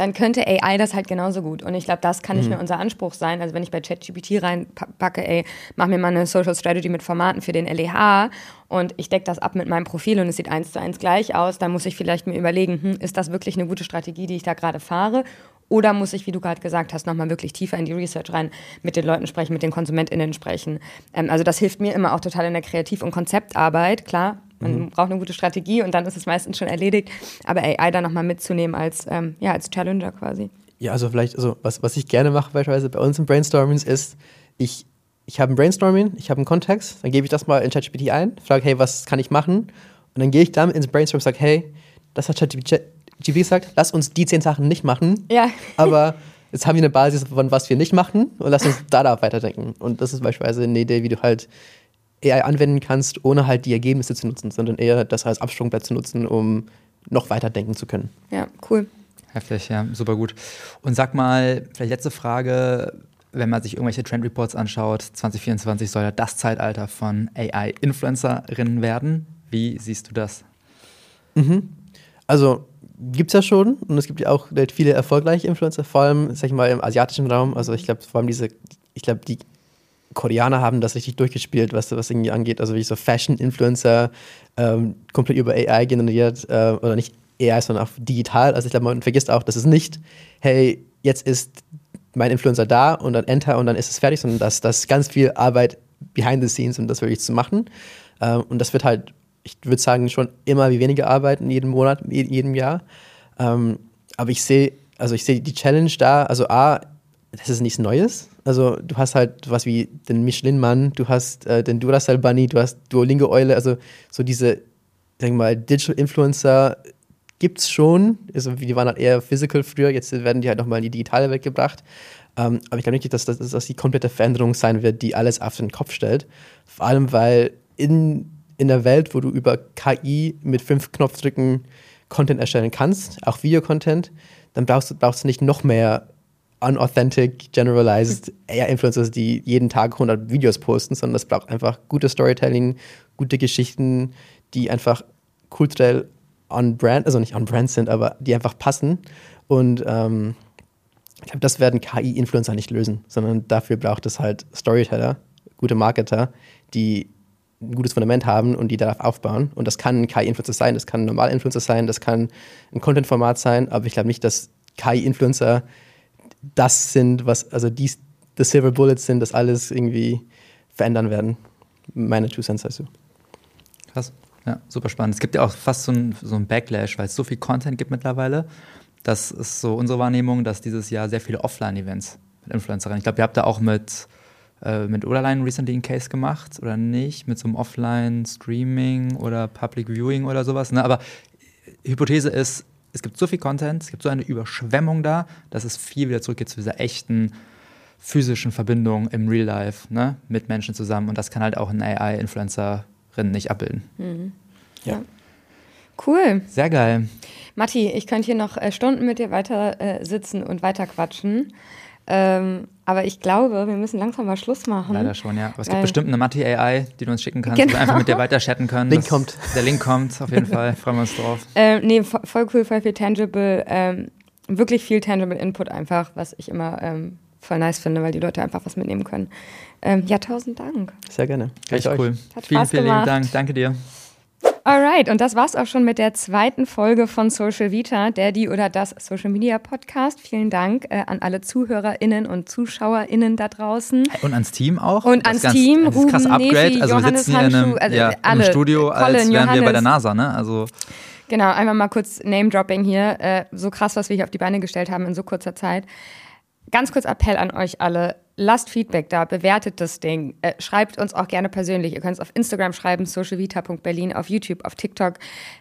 dann könnte AI das halt genauso gut. Und ich glaube, das kann nicht mhm. mehr unser Anspruch sein. Also wenn ich bei ChatGPT reinpacke, ey, mach mir mal eine Social Strategy mit Formaten für den LEH und ich decke das ab mit meinem Profil und es sieht eins zu eins gleich aus, dann muss ich vielleicht mir überlegen, hm, ist das wirklich eine gute Strategie, die ich da gerade fahre? Oder muss ich, wie du gerade gesagt hast, nochmal wirklich tiefer in die Research rein, mit den Leuten sprechen, mit den KonsumentInnen sprechen? Ähm, also das hilft mir immer auch total in der Kreativ- und Konzeptarbeit. Klar, man mhm. braucht eine gute Strategie und dann ist es meistens schon erledigt. Aber AI da nochmal mitzunehmen als, ähm, ja, als Challenger quasi. Ja, also vielleicht, also was, was ich gerne mache beispielsweise bei uns im Brainstorming ist, ich, ich habe ein Brainstorming, ich habe einen Kontext, dann gebe ich das mal in ChatGPT ein, frage, hey, was kann ich machen? Und dann gehe ich dann ins Brainstorming und sage, hey, das hat ChatGPT gesagt, lass uns die zehn Sachen nicht machen. Ja. aber jetzt haben wir eine Basis von was wir nicht machen und lass uns da da weiterdenken. Und das ist beispielsweise eine Idee, wie du halt AI anwenden kannst, ohne halt die Ergebnisse zu nutzen, sondern eher das als Absprungblatt zu nutzen, um noch weiter denken zu können. Ja, cool. Heftig, ja, super gut. Und sag mal, vielleicht letzte Frage, wenn man sich irgendwelche Trend Reports anschaut, 2024 soll ja das Zeitalter von AI-Influencerinnen werden. Wie siehst du das? Mhm. Also gibt es ja schon und es gibt ja auch viele erfolgreiche Influencer, vor allem, sag ich mal, im asiatischen Raum. Also ich glaube, vor allem diese, ich glaube, die Koreaner haben das richtig durchgespielt, was, was irgendwie angeht. Also wie so Fashion-Influencer, ähm, komplett über AI generiert, äh, oder nicht AI, sondern auch digital. Also ich glaube, man vergisst auch, dass es nicht, hey, jetzt ist mein Influencer da und dann Enter und dann ist es fertig, sondern dass das ganz viel Arbeit behind the scenes, um das wirklich zu machen. Ähm, und das wird halt, ich würde sagen, schon immer wie weniger Arbeit in jedem Monat, jedem Jahr. Ähm, aber ich sehe, also ich sehe die Challenge da, also A, das ist nichts Neues. Also du hast halt was wie den Michelin-Mann, du hast äh, den Duracell Bunny, du hast Duolingo-Eule, also so diese, wir mal, Digital Influencer gibt es schon. Also die waren halt eher physical früher, jetzt werden die halt nochmal in die digitale Welt gebracht. Ähm, aber ich glaube nicht, dass das, dass das die komplette Veränderung sein wird, die alles auf den Kopf stellt. Vor allem, weil in, in der Welt, wo du über KI mit fünf Knopfdrücken Content erstellen kannst, auch Videocontent, dann brauchst, brauchst du nicht noch mehr unauthentic, generalized AI-Influencers, die jeden Tag 100 Videos posten, sondern es braucht einfach gutes Storytelling, gute Geschichten, die einfach kulturell on brand, also nicht on brand sind, aber die einfach passen. Und ähm, ich glaube, das werden KI-Influencer nicht lösen, sondern dafür braucht es halt Storyteller, gute Marketer, die ein gutes Fundament haben und die darauf aufbauen. Und das kann ein KI-Influencer sein, das kann ein normaler Influencer sein, das kann ein Content-Format sein, aber ich glaube nicht, dass KI-Influencer das sind, was, also die, the Silver Bullets sind, das alles irgendwie verändern werden. Meine Two Cents dazu. Krass. Ja, super spannend. Es gibt ja auch fast so ein, so Backlash, weil es so viel Content gibt mittlerweile. Das ist so unsere Wahrnehmung, dass dieses Jahr sehr viele Offline-Events mit Influencerinnen. Ich glaube, ihr habt da auch mit, äh, mit Oderline recently einen Case gemacht oder nicht? Mit so einem Offline-Streaming oder Public Viewing oder sowas. Ne? Aber Hypothese ist, es gibt so viel Content, es gibt so eine Überschwemmung da, dass es viel wieder zurückgeht zu dieser echten physischen Verbindung im Real Life ne, mit Menschen zusammen. Und das kann halt auch ein AI-Influencerin nicht abbilden. Mhm. Ja. Cool. Sehr geil. Matti, ich könnte hier noch äh, Stunden mit dir weiter äh, sitzen und weiter quatschen. Ähm, Aber ich glaube, wir müssen langsam mal Schluss machen. Leider schon, ja. Aber es gibt Weil- bestimmt eine Mathe-AI, die du uns schicken kannst, Genau. wo wir einfach mit dir weiter chatten können. Link kommt. Der Link kommt, auf jeden Fall. Freuen wir uns drauf. Ähm, nee, vo- voll cool, voll viel Tangible, ähm, wirklich viel Tangible Input einfach, was ich immer ähm, voll nice finde, weil die Leute einfach was mitnehmen können. Ähm, ja, tausend Dank. Sehr gerne. Echt cool. Hat vielen, Spaß vielen lieben gemacht. Dank. Danke dir. Alright, und das war's auch schon mit der zweiten Folge von Social Vita, der, die oder das Social Media Podcast. Vielen Dank äh, an alle ZuhörerInnen und ZuschauerInnen da draußen. Und ans Team auch. Und Das ans ganz, Team, Das ist krass Ruben, Upgrade. Nefi, also wir Johannes sitzen hier in einem, also ja, alle. im Studio, als Colin, wären wir bei der Johannes. NASA, ne? Also Genau, einmal mal kurz Name-Dropping hier. Äh, so krass, was wir hier auf die Beine gestellt haben in so kurzer Zeit. Ganz kurz Appell an euch alle. Lasst Feedback da, bewertet das Ding. Äh, schreibt uns auch gerne persönlich. Ihr könnt es auf Instagram schreiben, socialvita.berlin, auf YouTube, auf TikTok.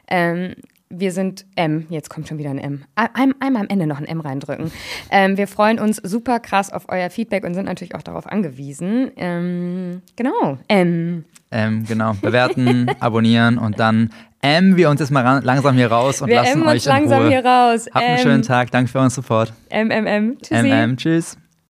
Ähm, wir sind M. Jetzt kommt schon wieder ein M. Ein, einmal am Ende noch ein M reindrücken. Ähm, wir freuen uns super krass auf euer Feedback und sind natürlich auch darauf angewiesen. Ähm, genau. M. ähm, genau, bewerten, abonnieren und dann ähm, wir uns jetzt mal langsam hier raus und Wir lassen M euch uns in langsam Ruhe. hier raus. Habt einen M. schönen Tag. Danke für euren Support. M, M, M. Tschüssi. MM, tschüss.